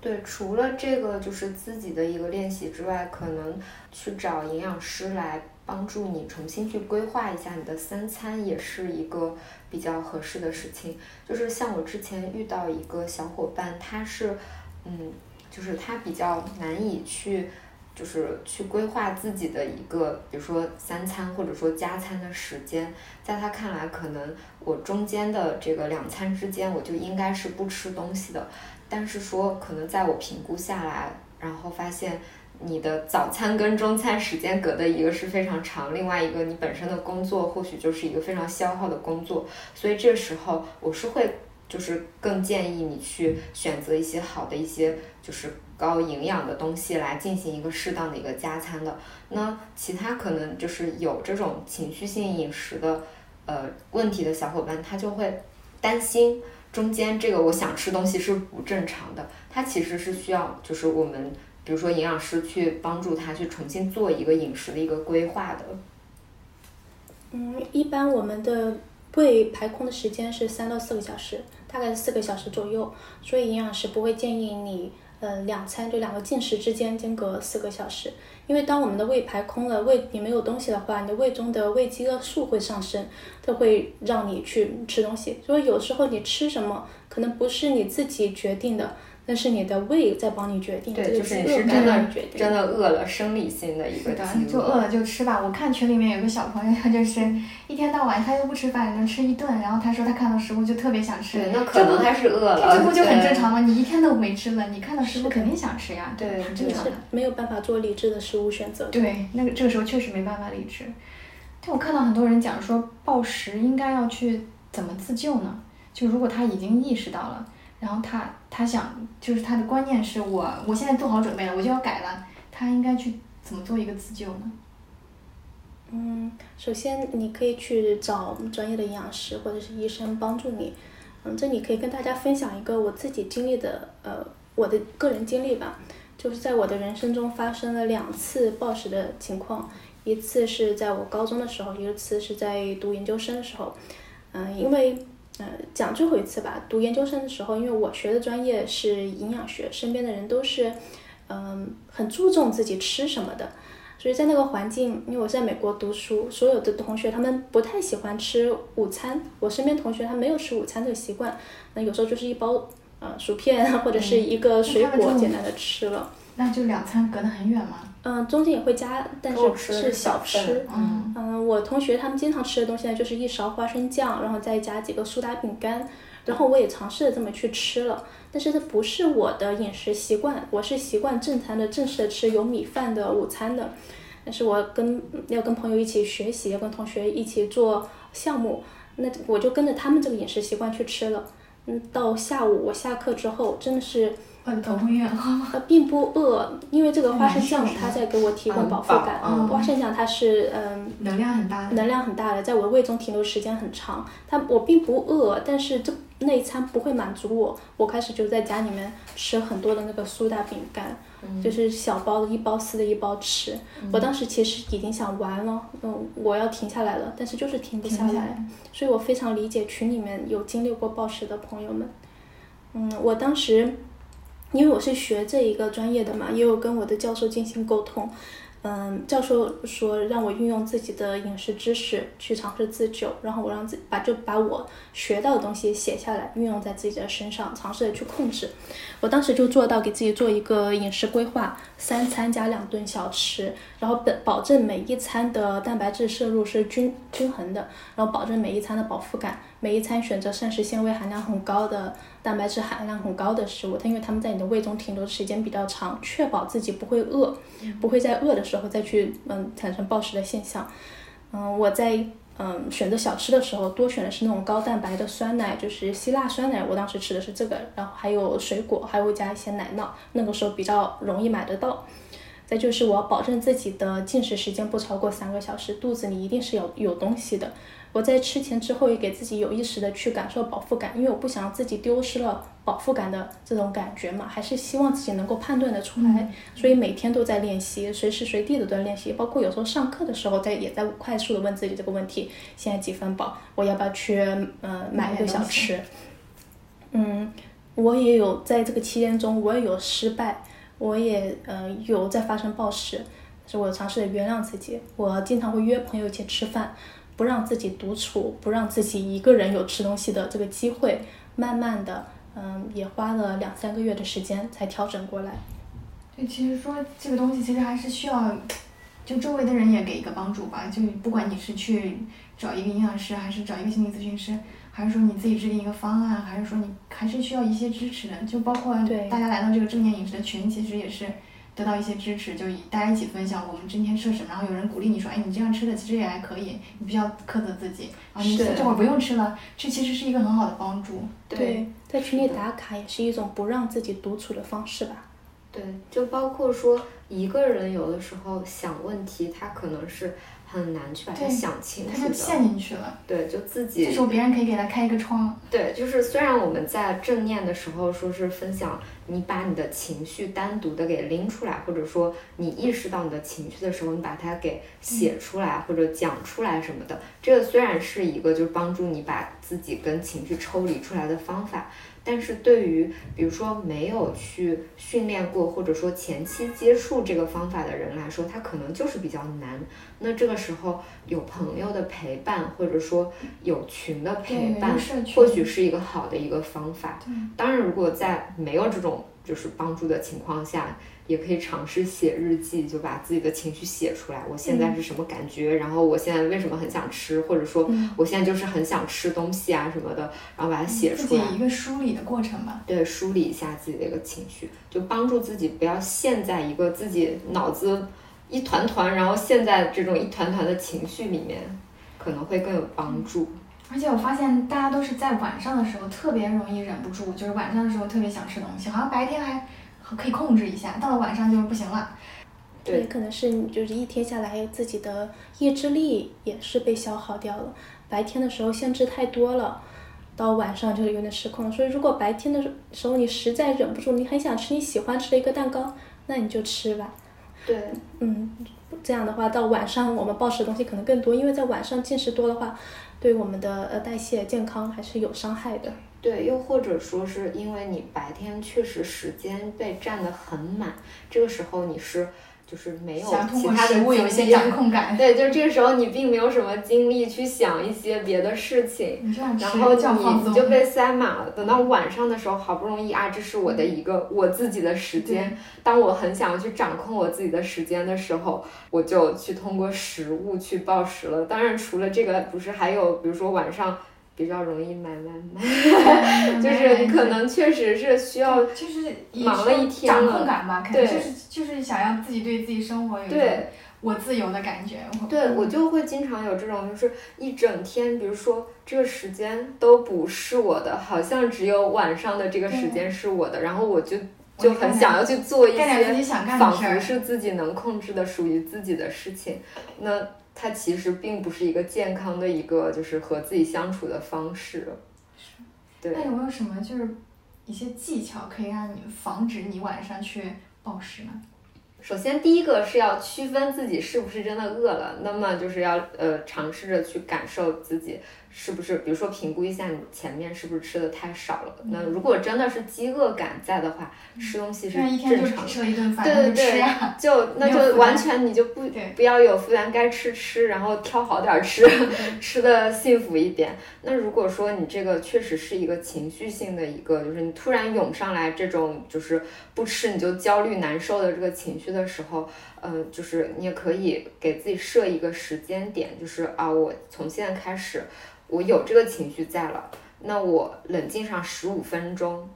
A: 对，除了这个就是自己的一个练习之外，可能去找营养师来帮助你重新去规划一下你的三餐，也是一个比较合适的事情。就是像我之前遇到一个小伙伴，他是，嗯，就是他比较难以去，就是去规划自己的一个，比如说三餐或者说加餐的时间，在他看来，可能我中间的这个两餐之间，我就应该是不吃东西的。但是说，可能在我评估下来，然后发现你的早餐跟中餐时间隔的一个是非常长，另外一个你本身的工作或许就是一个非常消耗的工作，所以这时候我是会就是更建议你去选择一些好的一些就是高营养的东西来进行一个适当的一个加餐的。那其他可能就是有这种情绪性饮食的呃问题的小伙伴，他就会担心。中间这个我想吃东西是不正常的，它其实是需要就是我们比如说营养师去帮助他去重新做一个饮食的一个规划的。
B: 嗯，一般我们的胃排空的时间是三到四个小时，大概是四个小时左右，所以营养师不会建议你。呃，两餐就两个进食之间间隔四个小时，因为当我们的胃排空了，胃你没有东西的话，你的胃中的胃饥饿素会上升，它会让你去吃东西。所以有时候你吃什么，可能不是你自己决定的。那是你的胃在帮你决定，
A: 对，就是你是真的真的饿了，生理性的一个
C: 就饿了就吃吧。我看群里面有个小朋友，他 就是一天到晚他又不吃饭，能吃一顿，然后他说他看到食物就特别想吃。
A: 那可能他是饿了。
C: 这不就很正常吗？你一天都没吃了，你看到食物肯定想吃呀，
A: 对，
C: 很正常的。
B: 没有办法做理智的食物选择。
C: 对，那个这个时候确实没办法理智。但我看到很多人讲说暴食应该要去怎么自救呢？就如果他已经意识到了。然后他他想，就是他的观念是我我现在做好准备了，我就要改了。他应该去怎么做一个自救呢？
B: 嗯，首先你可以去找专业的营养师或者是医生帮助你。嗯，这里可以跟大家分享一个我自己经历的，呃，我的个人经历吧。就是在我的人生中发生了两次暴食的情况，一次是在我高中的时候，一次是在读研究生的时候。嗯，因为。呃，讲最后一次吧。读研究生的时候，因为我学的专业是营养学，身边的人都是，嗯，很注重自己吃什么的。所以在那个环境，因为我在美国读书，所有的同学他们不太喜欢吃午餐。我身边同学他没有吃午餐的习惯，那有时候就是一包呃薯片或者是一个水果简单的吃了。
C: 那就两餐隔得很远吗？
B: 嗯，中间也会加，但是
A: 是
B: 小吃。
C: 嗯
B: 嗯，我同学他们经常吃的东西呢，就是一勺花生酱，然后再加几个苏打饼干。然后我也尝试着这么去吃了，但是这不是我的饮食习惯，我是习惯正餐的、正式的吃有米饭的午餐的。但是我跟要跟朋友一起学习，要跟同学一起做项目，那我就跟着他们这个饮食习惯去吃了。嗯，到下午我下课之后，真的是。
C: 饿头昏眼花
B: 呃，并不饿，因为这个花生酱它在给我提供饱腹感。
A: 嗯，
B: 花生酱它是嗯，
C: 能量很大，
B: 能量很大的，在我胃中停留时间很长。它我并不饿，但是这那一餐不会满足我。我开始就在家里面吃很多的那个苏打饼干，就是小包的一包撕的一包吃。我当时其实已经想完了，嗯，我要停下来了，但是就是停不下来。所以我非常理解群里面有经历过暴食的朋友们。嗯，我当时。因为我是学这一个专业的嘛，也有跟我的教授进行沟通。嗯，教授说让我运用自己的饮食知识去尝试自救，然后我让自把就把我学到的东西写下来，运用在自己的身上，尝试的去控制。我当时就做到给自己做一个饮食规划，三餐加两顿小吃，然后保保证每一餐的蛋白质摄入是均均衡的，然后保证每一餐的饱腹感，每一餐选择膳食纤维含量很高的。蛋白质含量很高的食物，它因为它们在你的胃中停留的时间比较长，确保自己不会饿，不会在饿的时候再去嗯产生暴食的现象。嗯，我在嗯选择小吃的时候，多选的是那种高蛋白的酸奶，就是希腊酸奶。我当时吃的是这个，然后还有水果，还会加一些奶酪。那个时候比较容易买得到。再就是我要保证自己的进食时间不超过三个小时，肚子里一定是有有东西的。我在吃前之后也给自己有意识的去感受饱腹感，因为我不想让自己丢失了饱腹感的这种感觉嘛，还是希望自己能够判断的出来，所以每天都在练习，随时随地的都在练习，包括有时候上课的时候在也在快速的问自己这个问题：现在几分饱？我要不要去嗯买一个小吃？嗯，我也有在这个期间中，我也有失败，我也呃有在发生暴食，但是我尝试着原谅自己，我经常会约朋友一起吃饭。不让自己独处，不让自己一个人有吃东西的这个机会，慢慢的，嗯，也花了两三个月的时间才调整过来。
C: 对，其实说这个东西，其实还是需要，就周围的人也给一个帮助吧。就不管你是去找一个营养师，还是找一个心理咨询师，还是说你自己制定一个方案，还是说你还是需要一些支持的。就包括大家来到这个正念饮食的群，其实也是。得到一些支持，就大家一起分享我们今天吃了什么，然后有人鼓励你说，哎，你这样吃的其实也还可以，你不要苛责自己，啊，你这会儿不用吃了，这其实是一个很好的帮助。
B: 对，在群里打卡也是一种不让自己独处的方式吧。
A: 对，就包括说一个人有的时候想问题，他可能是。很难去把它想清楚的，
C: 他就陷进去了。
A: 对，就自己。
C: 这时候别人可以给他开一个窗。
A: 对，就是虽然我们在正念的时候说是分享，你把你的情绪单独的给拎出来，或者说你意识到你的情绪的时候，你把它给写出来或者讲出来什么的，这个虽然是一个就是帮助你把自己跟情绪抽离出来的方法。但是对于比如说没有去训练过，或者说前期接触这个方法的人来说，他可能就是比较难。那这个时候有朋友的陪伴，或者说有群的陪伴，或许是一个好的一个方法。当然，如果在没有这种就是帮助的情况下。也可以尝试写日记，就把自己的情绪写出来。我现在是什么感觉？然后我现在为什么很想吃？或者说我现在就是很想吃东西啊什么的，然后把它写出来。
C: 自己一个梳理的过程吧。
A: 对，梳理一下自己的一个情绪，就帮助自己不要陷在一个自己脑子一团团，然后陷在这种一团团的情绪里面，可能会更有帮助。
C: 而且我发现大家都是在晚上的时候特别容易忍不住，就是晚上的时候特别想吃东西，好像白天还。可以控制一下，到了晚上就不行了。
B: 对，可能是你就是一天下来自己的意志力也是被消耗掉了。白天的时候限制太多了，到晚上就有点失控。所以如果白天的时候你实在忍不住，你很想吃你喜欢吃的一个蛋糕，那你就吃吧。
A: 对，
B: 嗯，这样的话到晚上我们暴食的东西可能更多，因为在晚上进食多的话，对我们的呃代谢健康还是有伤害的。
A: 对，又或者说是因为你白天确实时间被占得很满，这个时候你是就是没有
C: 想通过
A: 其他的
C: 食物有一些掌控感。
A: 对，就是这个时候你并没有什么精力去想一些别的事情，然后你就被塞满了。等到晚上的时候，好不容易啊，这是我的一个我自己的时间。当我很想要去掌控我自己的时间的时候，我就去通过食物去暴食了。当然，除了这个，不是还有比如说晚上比较容易买外卖，就是可能确实是需要
C: 就是
A: 忙了一天
C: 掌
A: 了
C: 控感吧，可能就是就是想要自己对自己生活有一种
A: 对。
C: 我自由的感觉。我
A: 对，我就会经常有这种，就是一整天，比如说这个时间都不是我的，好像只有晚上的这个时间是我的，然后我就就很想要去做一些仿佛是自己能控制的、属于自己的事情。那它其实并不是一个健康的一个，就是和自己相处的方式。是对
C: 那，有没有什么就是一些技巧可以让你防止你晚上去暴食呢？
A: 首先第一个是要区分自己是不是真的饿了，那么就是要呃尝试着去感受自己是不是，比如说评估一下你前面是不是吃的太少了。那如果真的是饥饿感在的话，吃东西是正常的。
C: 只吃了一顿饭，
A: 对对对。，就 那就完全你就不不要有负担，该吃吃，然后挑好点儿吃，吃的幸福一点。那如果说你这个确实是一个情绪性的一个，就是你突然涌上来这种就是不吃你就焦虑难受的这个情绪的时候，呃，就是你也可以给自己设一个时间点，就是啊，我从现在开始，我有这个情绪在了，那我冷静上十五分钟。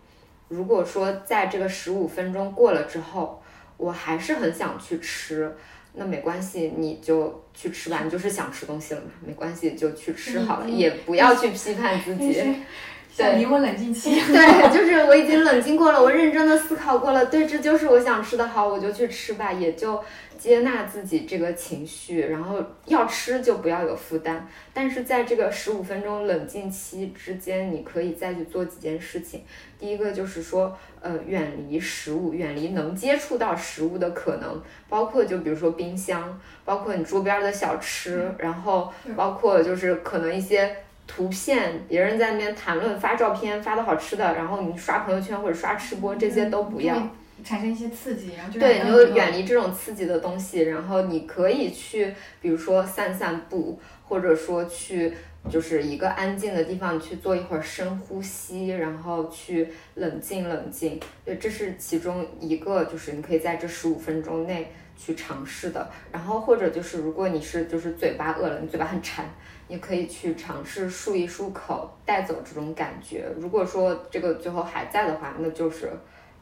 A: 如果说在这个十五分钟过了之后，我还是很想去吃，那没关系，你就去吃吧，你就是想吃东西了嘛，没关系，就去吃好了，
C: 嗯
A: 也不要去批判自己。
C: 就是像离我冷静期。
A: 对，就是我已经冷静过了，我认真的思考过了，对，这就是我想吃的，好，我就去吃吧，也就接纳自己这个情绪，然后要吃就不要有负担，但是在这个十五分钟冷静期之间，你可以再去做几件事情。第一个就是说，呃，远离食物，远离能接触到食物的可能，包括就比如说冰箱，包括你桌边的小吃，然后包括就是可能一些。图片，别人在那边谈论发照片发的好吃的，然后你刷朋友圈或者刷吃播，这些都不要。
C: 产生一些刺激，然后就
A: 对，你就远离这种刺激的东西，然后你可以去，比如说散散步，或者说去就是一个安静的地方去做一会儿深呼吸，然后去冷静冷静。对，这是其中一个，就是你可以在这十五分钟内去尝试的。然后或者就是如果你是就是嘴巴饿了，你嘴巴很馋。你可以去尝试漱一漱口，带走这种感觉。如果说这个最后还在的话，那就是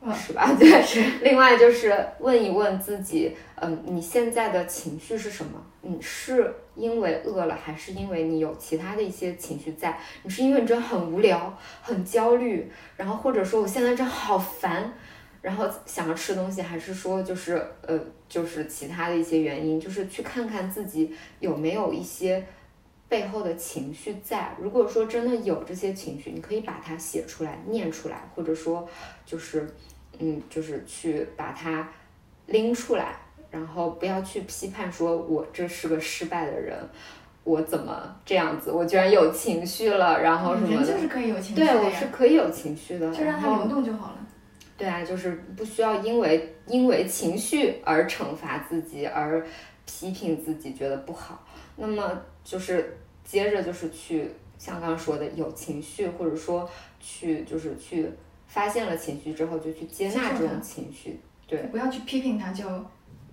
C: 嗯
A: 是吧？对，另外就是问一问自己，嗯，你现在的情绪是什么？你是因为饿了，还是因为你有其他的一些情绪在？你是因为你真的很无聊、很焦虑，然后或者说我现在真的好烦，然后想要吃东西，还是说就是呃，就是其他的一些原因？就是去看看自己有没有一些。背后的情绪在，如果说真的有这些情绪，你可以把它写出来、念出来，或者说就是，嗯，就是去把它拎出来，然后不要去批判说我这是个失败的人，我怎么这样子，我居然有情绪了，然后什么的。
C: 人就是可以有情绪
A: 对，我是可以有情绪的，
C: 就让它流动就好了。
A: 对啊，就是不需要因为因为情绪而惩罚自己，而批评自己觉得不好。那么就是接着就是去像刚刚说的有情绪，或者说去就是去发现了情绪之后，就去接纳这种情绪。对
C: 不要去批评他，就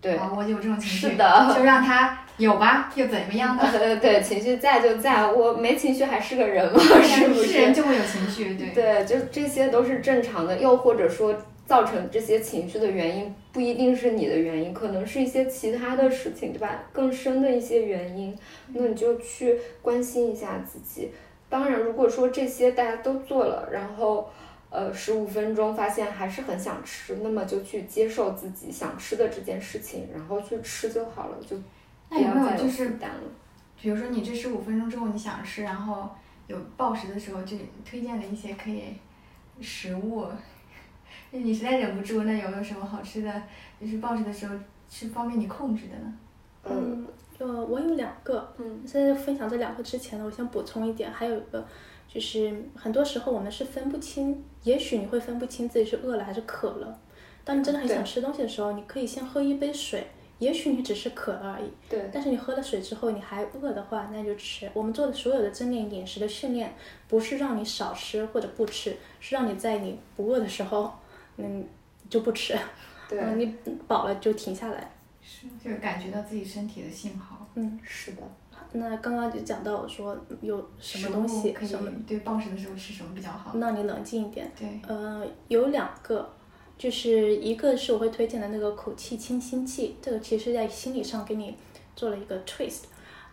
A: 对，
C: 啊，我有这种情绪，
A: 是的
C: 就让他有吧，又怎么样呢？
A: 对对，情绪在就在，我没情绪还是个人吗？是不
C: 是人就会有情绪，对。
A: 对，就这些都是正常的，又或者说造成这些情绪的原因不一定是你的原因，可能是一些其他的事情，对吧？更深的一些原因，那你就去关心一下自己。当然，如果说这些大家都做了，然后呃十五分钟发现还是很想吃，那么就去接受自己想吃的这件事情，然后去吃就好了，就不要再
C: 没有就是
A: 负担了。
C: 比如说你这十五分钟之后你想吃，然后有暴食的时候，就推荐的一些可以食物，就你实在忍不住，那有没有什么好吃的？就是暴食的时候是方便你控制的呢？
A: 嗯
B: 呃，我有两个，
A: 嗯现
B: 在分享这两个之前呢，我先补充一点，还有一个就是很多时候我们是分不清，也许你会分不清自己是饿了还是渴了。当你真的很想吃东西的时候，你可以先喝一杯水，也许你只是渴了而已。
A: 对。
B: 但是你喝了水之后，你还饿的话，那就吃。我们做的所有的正念饮食的训练，不是让你少吃或者不吃，是让你在你不饿的时候，嗯，就不吃。
A: 对。
B: 你饱了就停下来。
C: 是，就是感觉到自己身体的信号。
B: 嗯，
A: 是的。
B: 那刚刚就讲到说有什么东西，
C: 可以对暴食的时候吃什么比较好？
B: 让你冷静一点。
C: 对。
B: 呃，有两个，就是一个是我会推荐的那个口气清新剂，这个其实在心理上给你做了一个 twist。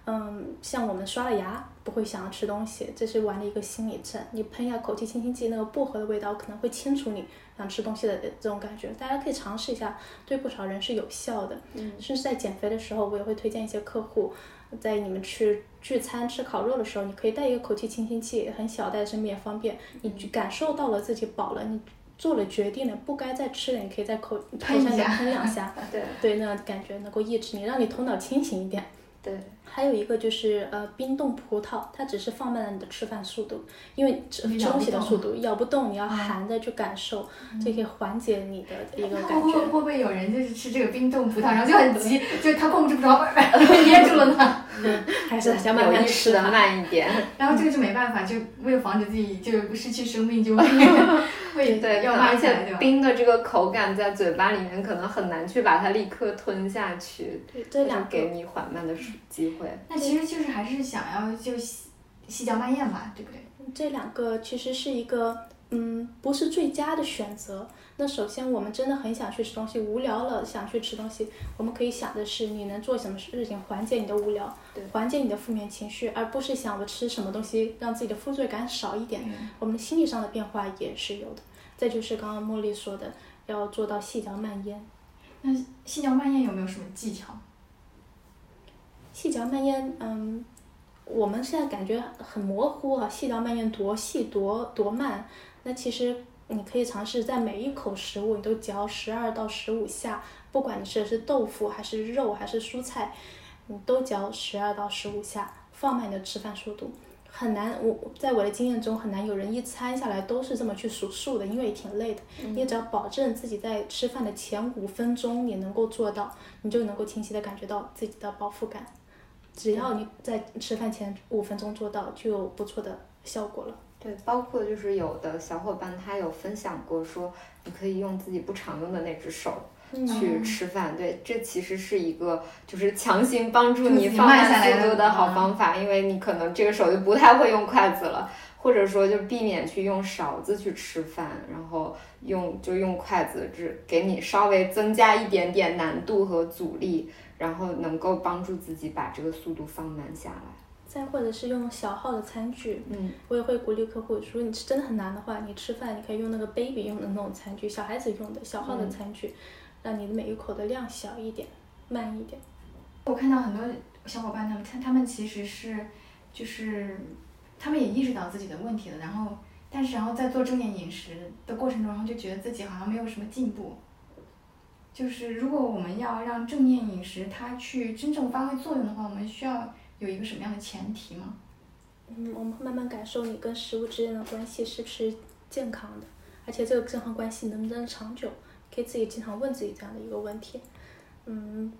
B: 嗯，像我们刷了牙不会想要吃东西，这是玩的一个心理战。你喷一下口气清新剂，那个薄荷的味道可能会清除你想吃东西的这种感觉。大家可以尝试一下，对不少人是有效的。
A: 嗯。
B: 甚至在减肥的时候，我也会推荐一些客户，在你们去聚餐吃烤肉的时候，你可以带一个口气清新剂，很小，带身边也方便。你感受到了自己饱了，你做了决定了，不该再吃了，你可以在口
C: 喷
B: 一下，喷两下。
A: 对。
B: 对，那感觉能够抑制你，让你头脑清醒一点。
A: 对，
B: 还有一个就是呃冰冻葡萄，它只是放慢了你的吃饭速度，因为吃吃东西的速度咬不动，你要含着去感受，这可以缓解你的一个感觉。
C: 会不会有人就是吃这个冰冻葡萄，然后就很急，就他控制不着，噎 住了呢？
B: 还是想慢慢吃
A: 的慢一点。
C: 然后这个就没办法，就为了防止自己就失去生命，就会会
A: 对，
C: 要慢
A: 而且冰的这个口感在嘴巴里面可能很难去把它立刻吞下去，
B: 这两
A: 给你缓慢的机会。
C: 那其实就是还是想要就细细嚼慢咽吧，对不对？
B: 这两个其实是一个嗯，不是最佳的选择。那首先，我们真的很想去吃东西，无聊了想去吃东西，我们可以想的是你能做什么事情缓解你的无聊，缓解你的负面情绪，而不是想着吃什么东西让自己的负罪感少一点。我们心理上的变化也是有的。再就是刚刚茉莉说的，要做到细嚼慢咽。
C: 那细嚼慢咽有没有什么技巧？
B: 细嚼慢咽，嗯，我们现在感觉很模糊啊，细嚼慢咽多细多多慢？那其实。你可以尝试在每一口食物，你都嚼十二到十五下，不管你吃的是豆腐还是肉还是蔬菜，你都嚼十二到十五下，放慢你的吃饭速度。很难，我在我的经验中很难有人一餐下来都是这么去数数的，因为也挺累的。你只要保证自己在吃饭的前五分钟你能够做到，你就能够清晰的感觉到自己的饱腹感。只要你在吃饭前五分钟做到，就有不错的效果了。
A: 对，包括就是有的小伙伴他有分享过，说你可以用自己不常用的那只手去吃饭。对，这其实是一个就是强行帮助你放慢速度的好方法，因为你可能这个手就不太会用筷子了，或者说就避免去用勺子去吃饭，然后用就用筷子，只给你稍微增加一点点难度和阻力，然后能够帮助自己把这个速度放慢下来。
B: 再或者是用小号的餐具，嗯，我也会鼓励客户，如果你吃真的很难的话，你吃饭你可以用那个 baby 用的那种餐具，小孩子用的小号的餐具，让你的每一口的量小一点，慢一点。
C: 我看到很多小伙伴，他们他他们其实是，就是他们也意识到自己的问题了，然后但是然后在做正念饮食的过程中，然后就觉得自己好像没有什么进步。就是如果我们要让正念饮食它去真正发挥作用的话，我们需要。有一个什么样的前提吗？
B: 嗯，我们会慢慢感受你跟食物之间的关系是不是健康的，而且这个健康关系能不能长久，可以自己经常问自己这样的一个问题。嗯，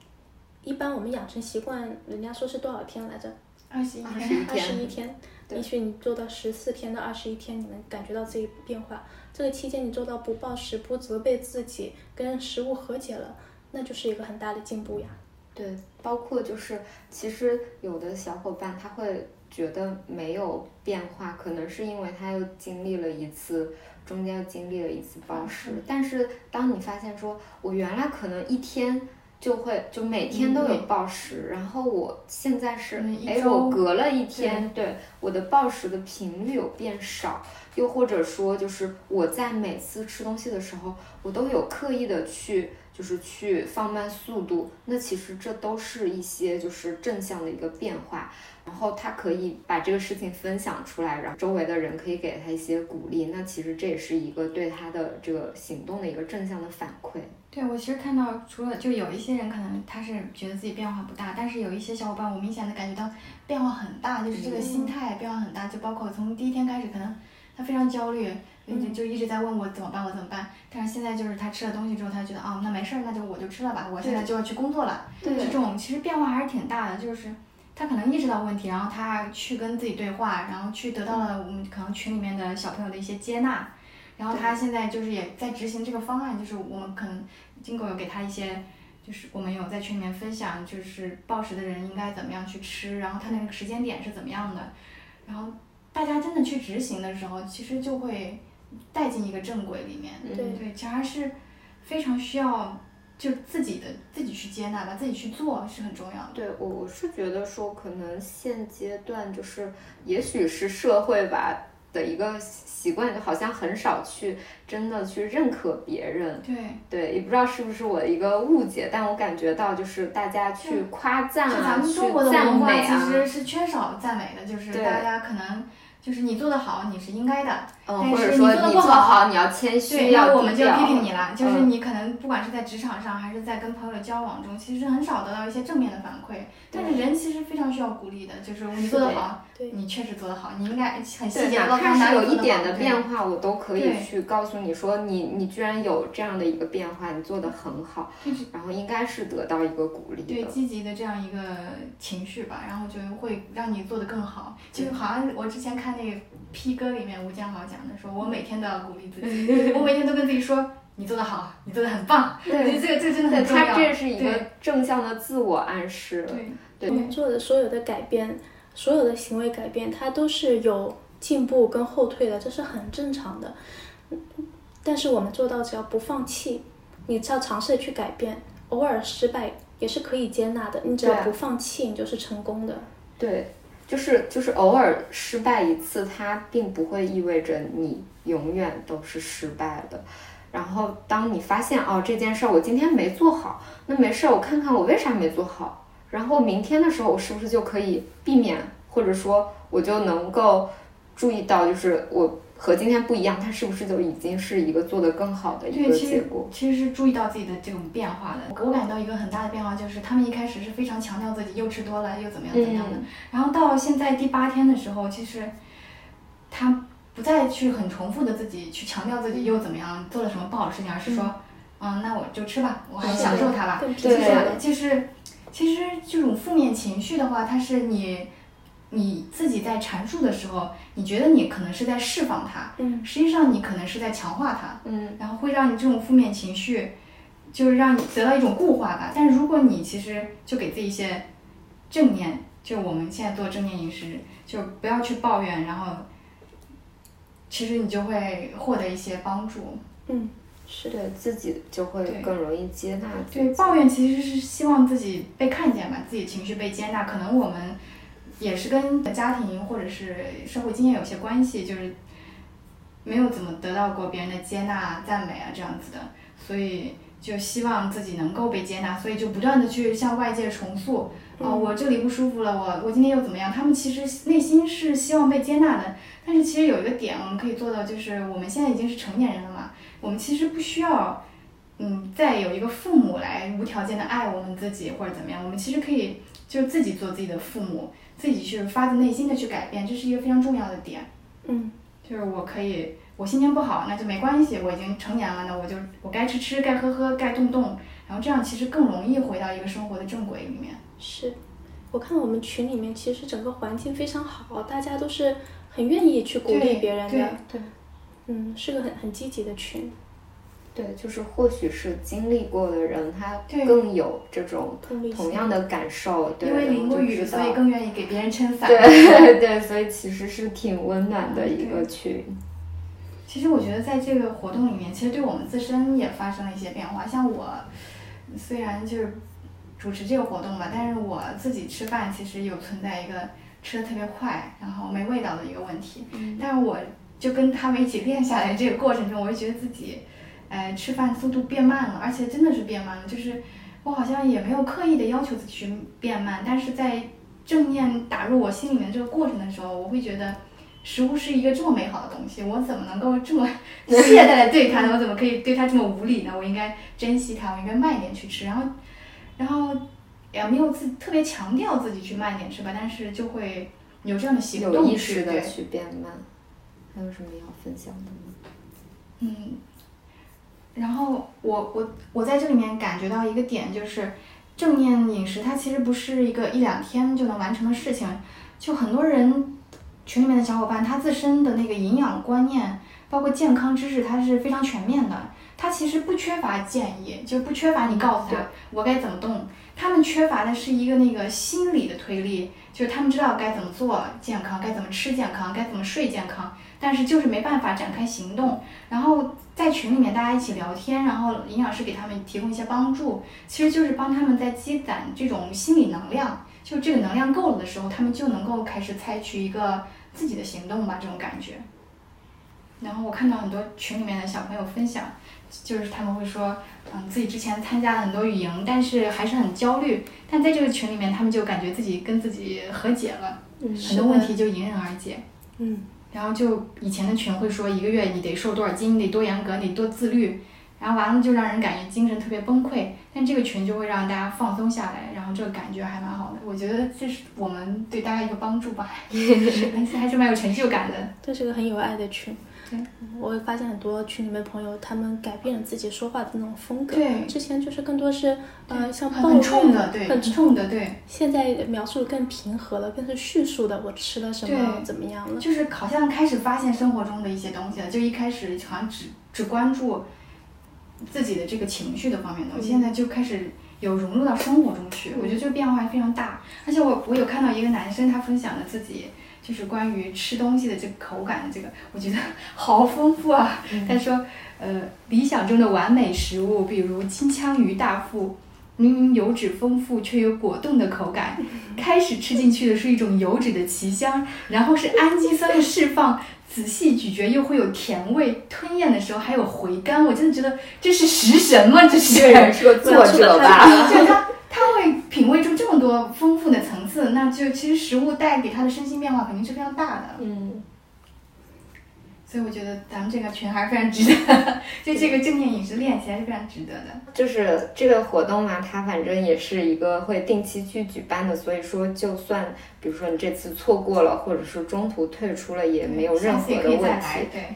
B: 一般我们养成习惯，人家说是多少天来着？
C: 二十一
B: 天。二十一天。也许你做到十四天到二十一天，你能感觉到自己变化。这个期间你做到不暴食、不责备自己、跟食物和解了，那就是一个很大的进步呀。
A: 对，包括就是，其实有的小伙伴他会觉得没有变化，可能是因为他又经历了一次，中间又经历了一次暴食。但是当你发现说，我原来可能一天就会就每天都有暴食，然后我现在是，哎，我隔了一天，对，我的暴食的频率有变少，又或者说就是我在每次吃东西的时候，我都有刻意的去。就是去放慢速度，那其实这都是一些就是正向的一个变化，然后他可以把这个事情分享出来，然后周围的人可以给他一些鼓励，那其实这也是一个对他的这个行动的一个正向的反馈。
C: 对我其实看到，除了就有一些人可能他是觉得自己变化不大，但是有一些小伙伴我明显的感觉到变化很大，就是这个心态变化很大，就包括从第一天开始可能。他非常焦虑，就就一直在问我怎么办，我怎么办。但是现在就是他吃了东西之后，他觉得啊，那没事儿，那就我就吃了吧，我现在就要去工作了。
A: 对，
C: 这种其实变化还是挺大的，就是他可能意识到问题，然后他去跟自己对话，然后去得到了我们可能群里面的小朋友的一些接纳，然后他现在就是也在执行这个方案，就是我们可能金狗有给他一些。就是我们有在群里面分享，就是暴食的人应该怎么样去吃，然后他那个时间点是怎么样的，然后大家真的去执行的时候，其实就会带进一个正轨里面。
B: 对
C: 对，其实还是非常需要就自己的自己去接纳吧，自己去做是很重要的。
A: 对我我是觉得说，可能现阶段就是，也许是社会吧。的一个习惯，就好像很少去真的去认可别人。
C: 对
A: 对，也不知道是不是我的一个误解，但我感觉到就是大家去夸赞啊，去赞美
C: 啊，其实是缺少赞美的，就是大家可能。就是你做的好，你是应该的，但是你做的不
A: 好，你要谦虚，
C: 对，那我们就批评你了。就是你可能不管是在职场上，还是在跟朋友的交往中，其实很少得到一些正面的反馈。但是人其实非常需要鼓励的，就是你做的好，你确实做的好，你应该很细节的看
A: 哪有一点的变化，我都可以去告诉你说，你你居然有这样的一个变化，你做的很好，然后应该是得到一个鼓励，
C: 对积极的这样一个情绪吧，然后就会让你做的更好。就好像我之前看。那个 P 歌里面吴建豪讲的，说我每天都要鼓励自己，我每天都跟自己说，你做的好，你做的很棒。对，这个这个真的很重要。他
A: 这是一个正向的自我暗示。
C: 对，
B: 我们做的所有的改变，所有的行为改变，它都是有进步跟后退的，这是很正常的。但是我们做到，只要不放弃，你只要尝试去改变，偶尔失败也是可以接纳的。你只要不放弃，你就是成功的。
A: 对。就是就是偶尔失败一次，它并不会意味着你永远都是失败的。然后当你发现哦这件事儿我今天没做好，那没事儿，我看看我为啥没做好。然后明天的时候我是不是就可以避免，或者说我就能够注意到，就是我。和今天不一样，他是不是就已经是一个做得更好的一个结果？
C: 其实其实是注意到自己的这种变化的。我感到一个很大的变化就是，他们一开始是非常强调自己又吃多了又怎么样怎么样的，然后到现在第八天的时候，其实他不再去很重复的自己去强调自己又怎么样做了什么不好的事情，而是说，嗯，那我就吃吧，我还享受它吧。
A: 对，
C: 就是其实这种负面情绪的话，它是你。你自己在阐述的时候，你觉得你可能是在释放它，
B: 嗯，
C: 实际上你可能是在强化它，
A: 嗯，
C: 然后会让你这种负面情绪，就是让你得到一种固化吧。但是如果你其实就给自己一些正念，就我们现在做正念饮食，就不要去抱怨，然后其实你就会获得一些帮助，
B: 嗯，是
A: 的自己就会更容易接纳。
C: 对，抱怨其实是希望自己被看见吧，自己情绪被接纳，可能我们。也是跟家庭或者是社会经验有些关系，就是没有怎么得到过别人的接纳、赞美啊这样子的，所以就希望自己能够被接纳，所以就不断的去向外界重塑，哦，我这里不舒服了，我我今天又怎么样？他们其实内心是希望被接纳的，但是其实有一个点我们可以做到，就是我们现在已经是成年人了嘛，我们其实不需要，嗯，再有一个父母来无条件的爱我们自己或者怎么样，我们其实可以就自己做自己的父母。自己去发自内心的去改变，这是一个非常重要的点。
B: 嗯，
C: 就是我可以，我心情不好，那就没关系，我已经成年了，那我就我该吃吃，该喝喝，该动动，然后这样其实更容易回到一个生活的正轨里面。
B: 是，我看我们群里面其实整个环境非常好，大家都是很愿意去鼓励别人的。
C: 对对。
B: 嗯，是个很很积极的群。
A: 对，就是或许是经历过的人，他更有这种同样的感受。对，
C: 因为淋过雨，所以更愿意给别人撑伞。
A: 对 对，所以其实是挺温暖的一个群。
C: 其实我觉得在这个活动里面，其实对我们自身也发生了一些变化。像我，虽然就是主持这个活动吧，但是我自己吃饭其实有存在一个吃的特别快，然后没味道的一个问题。
B: 嗯。
C: 但是我就跟他们一起练下来这个过程中，我就觉得自己。哎，吃饭速度变慢了，而且真的是变慢了。就是我好像也没有刻意的要求自己去变慢，但是在正念打入我心里面这个过程的时候，我会觉得食物是一个这么美好的东西，我怎么能够这么 懈怠的对它呢？我怎么可以对它这么无理呢？我应该珍惜它，我应该慢一点去吃。然后，然后也没有自特别强调自己去慢一点吃吧，但是就会有这样的行动
A: 有意识的
C: 去
A: 变慢。还有什么要分享的吗？
C: 嗯，然后我我我在这里面感觉到一个点，就是正念饮食，它其实不是一个一两天就能完成的事情。就很多人群里面的小伙伴，他自身的那个营养观念，包括健康知识，他是非常全面的。他其实不缺乏建议，就不缺乏你告诉他我该怎么动。他们缺乏的是一个那个心理的推力，就他们知道该怎么做健康，该怎么吃健康，该怎么睡健康，但是就是没办法展开行动。然后在群里面大家一起聊天，然后营养师给他们提供一些帮助，其实就是帮他们在积攒这种心理能量。就这个能量够了的时候，他们就能够开始采取一个自己的行动吧，这种感觉。然后我看到很多群里面的小朋友分享，就是他们会说，嗯，自己之前参加了很多语营，但是还是很焦虑。但在这个群里面，他们就感觉自己跟自己和解了，很多问题就迎刃而解。
B: 嗯。
C: 然后就以前的群会说，一个月你得瘦多少斤，你得多严格，你多自律。然后完了就让人感觉精神特别崩溃，但这个群就会让大家放松下来，然后这个感觉还蛮好的。我觉得这是我们对大家一个帮助吧，还是蛮有成就感的。
B: 这是个很有爱的群。
C: 对，
B: 我会发现很多群里面朋友，他们改变了自己说话的那种风格。
C: 对，
B: 之前就是更多是呃像抱
C: 怨，很冲的，对，
B: 很
C: 冲的，对。
B: 现在描述更平和了，更是叙述的，我吃了什么，怎么样了。
C: 就是好像开始发现生活中的一些东西了，就一开始好像只只关注。自己的这个情绪的方面东西，现在就开始有融入到生活中去。我觉得这个变化非常大。而且我我有看到一个男生，他分享了自己就是关于吃东西的这个口感的这个，我觉得好丰富啊。他说，呃，理想中的完美食物，比如金枪鱼大腹，明明油脂丰富却有果冻的口感，开始吃进去的是一种油脂的奇香，然后是氨基酸的释放。仔细咀嚼又会有甜味，吞咽的时候还有回甘，我真的觉得这是食神吗？这是
A: 说作者吧？
C: 就他他会品味出这么多丰富的层次，那就其实食物带给他的身心变化肯定是非常大的。
B: 嗯。
C: 所以我觉得咱们这个群还是非常值得，就这个正念饮食练习还是非常值得的。
A: 就是这个活动嘛，它反正也是一个会定期去举办的，所以说就算比如说你这次错过了，或者是中途退出了，也没有任何的问题。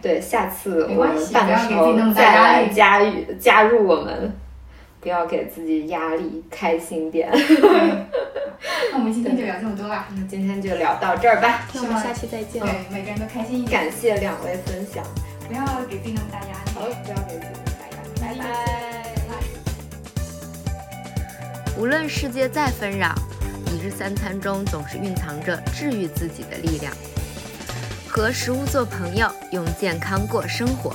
C: 对，
A: 下次我们办的时候再来加入加入我们。不要给自己压力，开心点。
C: 那我们今天就聊这么多吧。
A: 那今天就聊到这儿吧。
B: 那我们下期再见。
C: 对，每个人都开心一点。
A: 感谢两位分享。
C: 不要给自己那么大压力。
A: 好，不要给自己那么大压力。拜拜。
D: 无论世界再纷扰，一日三餐中总是蕴藏着治愈自己的力量。和食物做朋友，用健康过生活。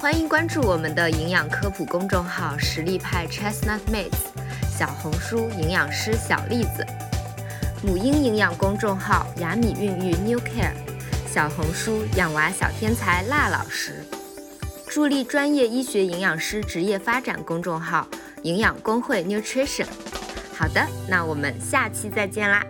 D: 欢迎关注我们的营养科普公众号“实力派 Chestnut Mates”，小红书营养师小栗子，母婴营养公众号“雅米孕育 New Care”，小红书养娃小天才辣老师，助力专业医学营养师职业发展公众号“营养工会 Nutrition”。好的，那我们下期再见啦。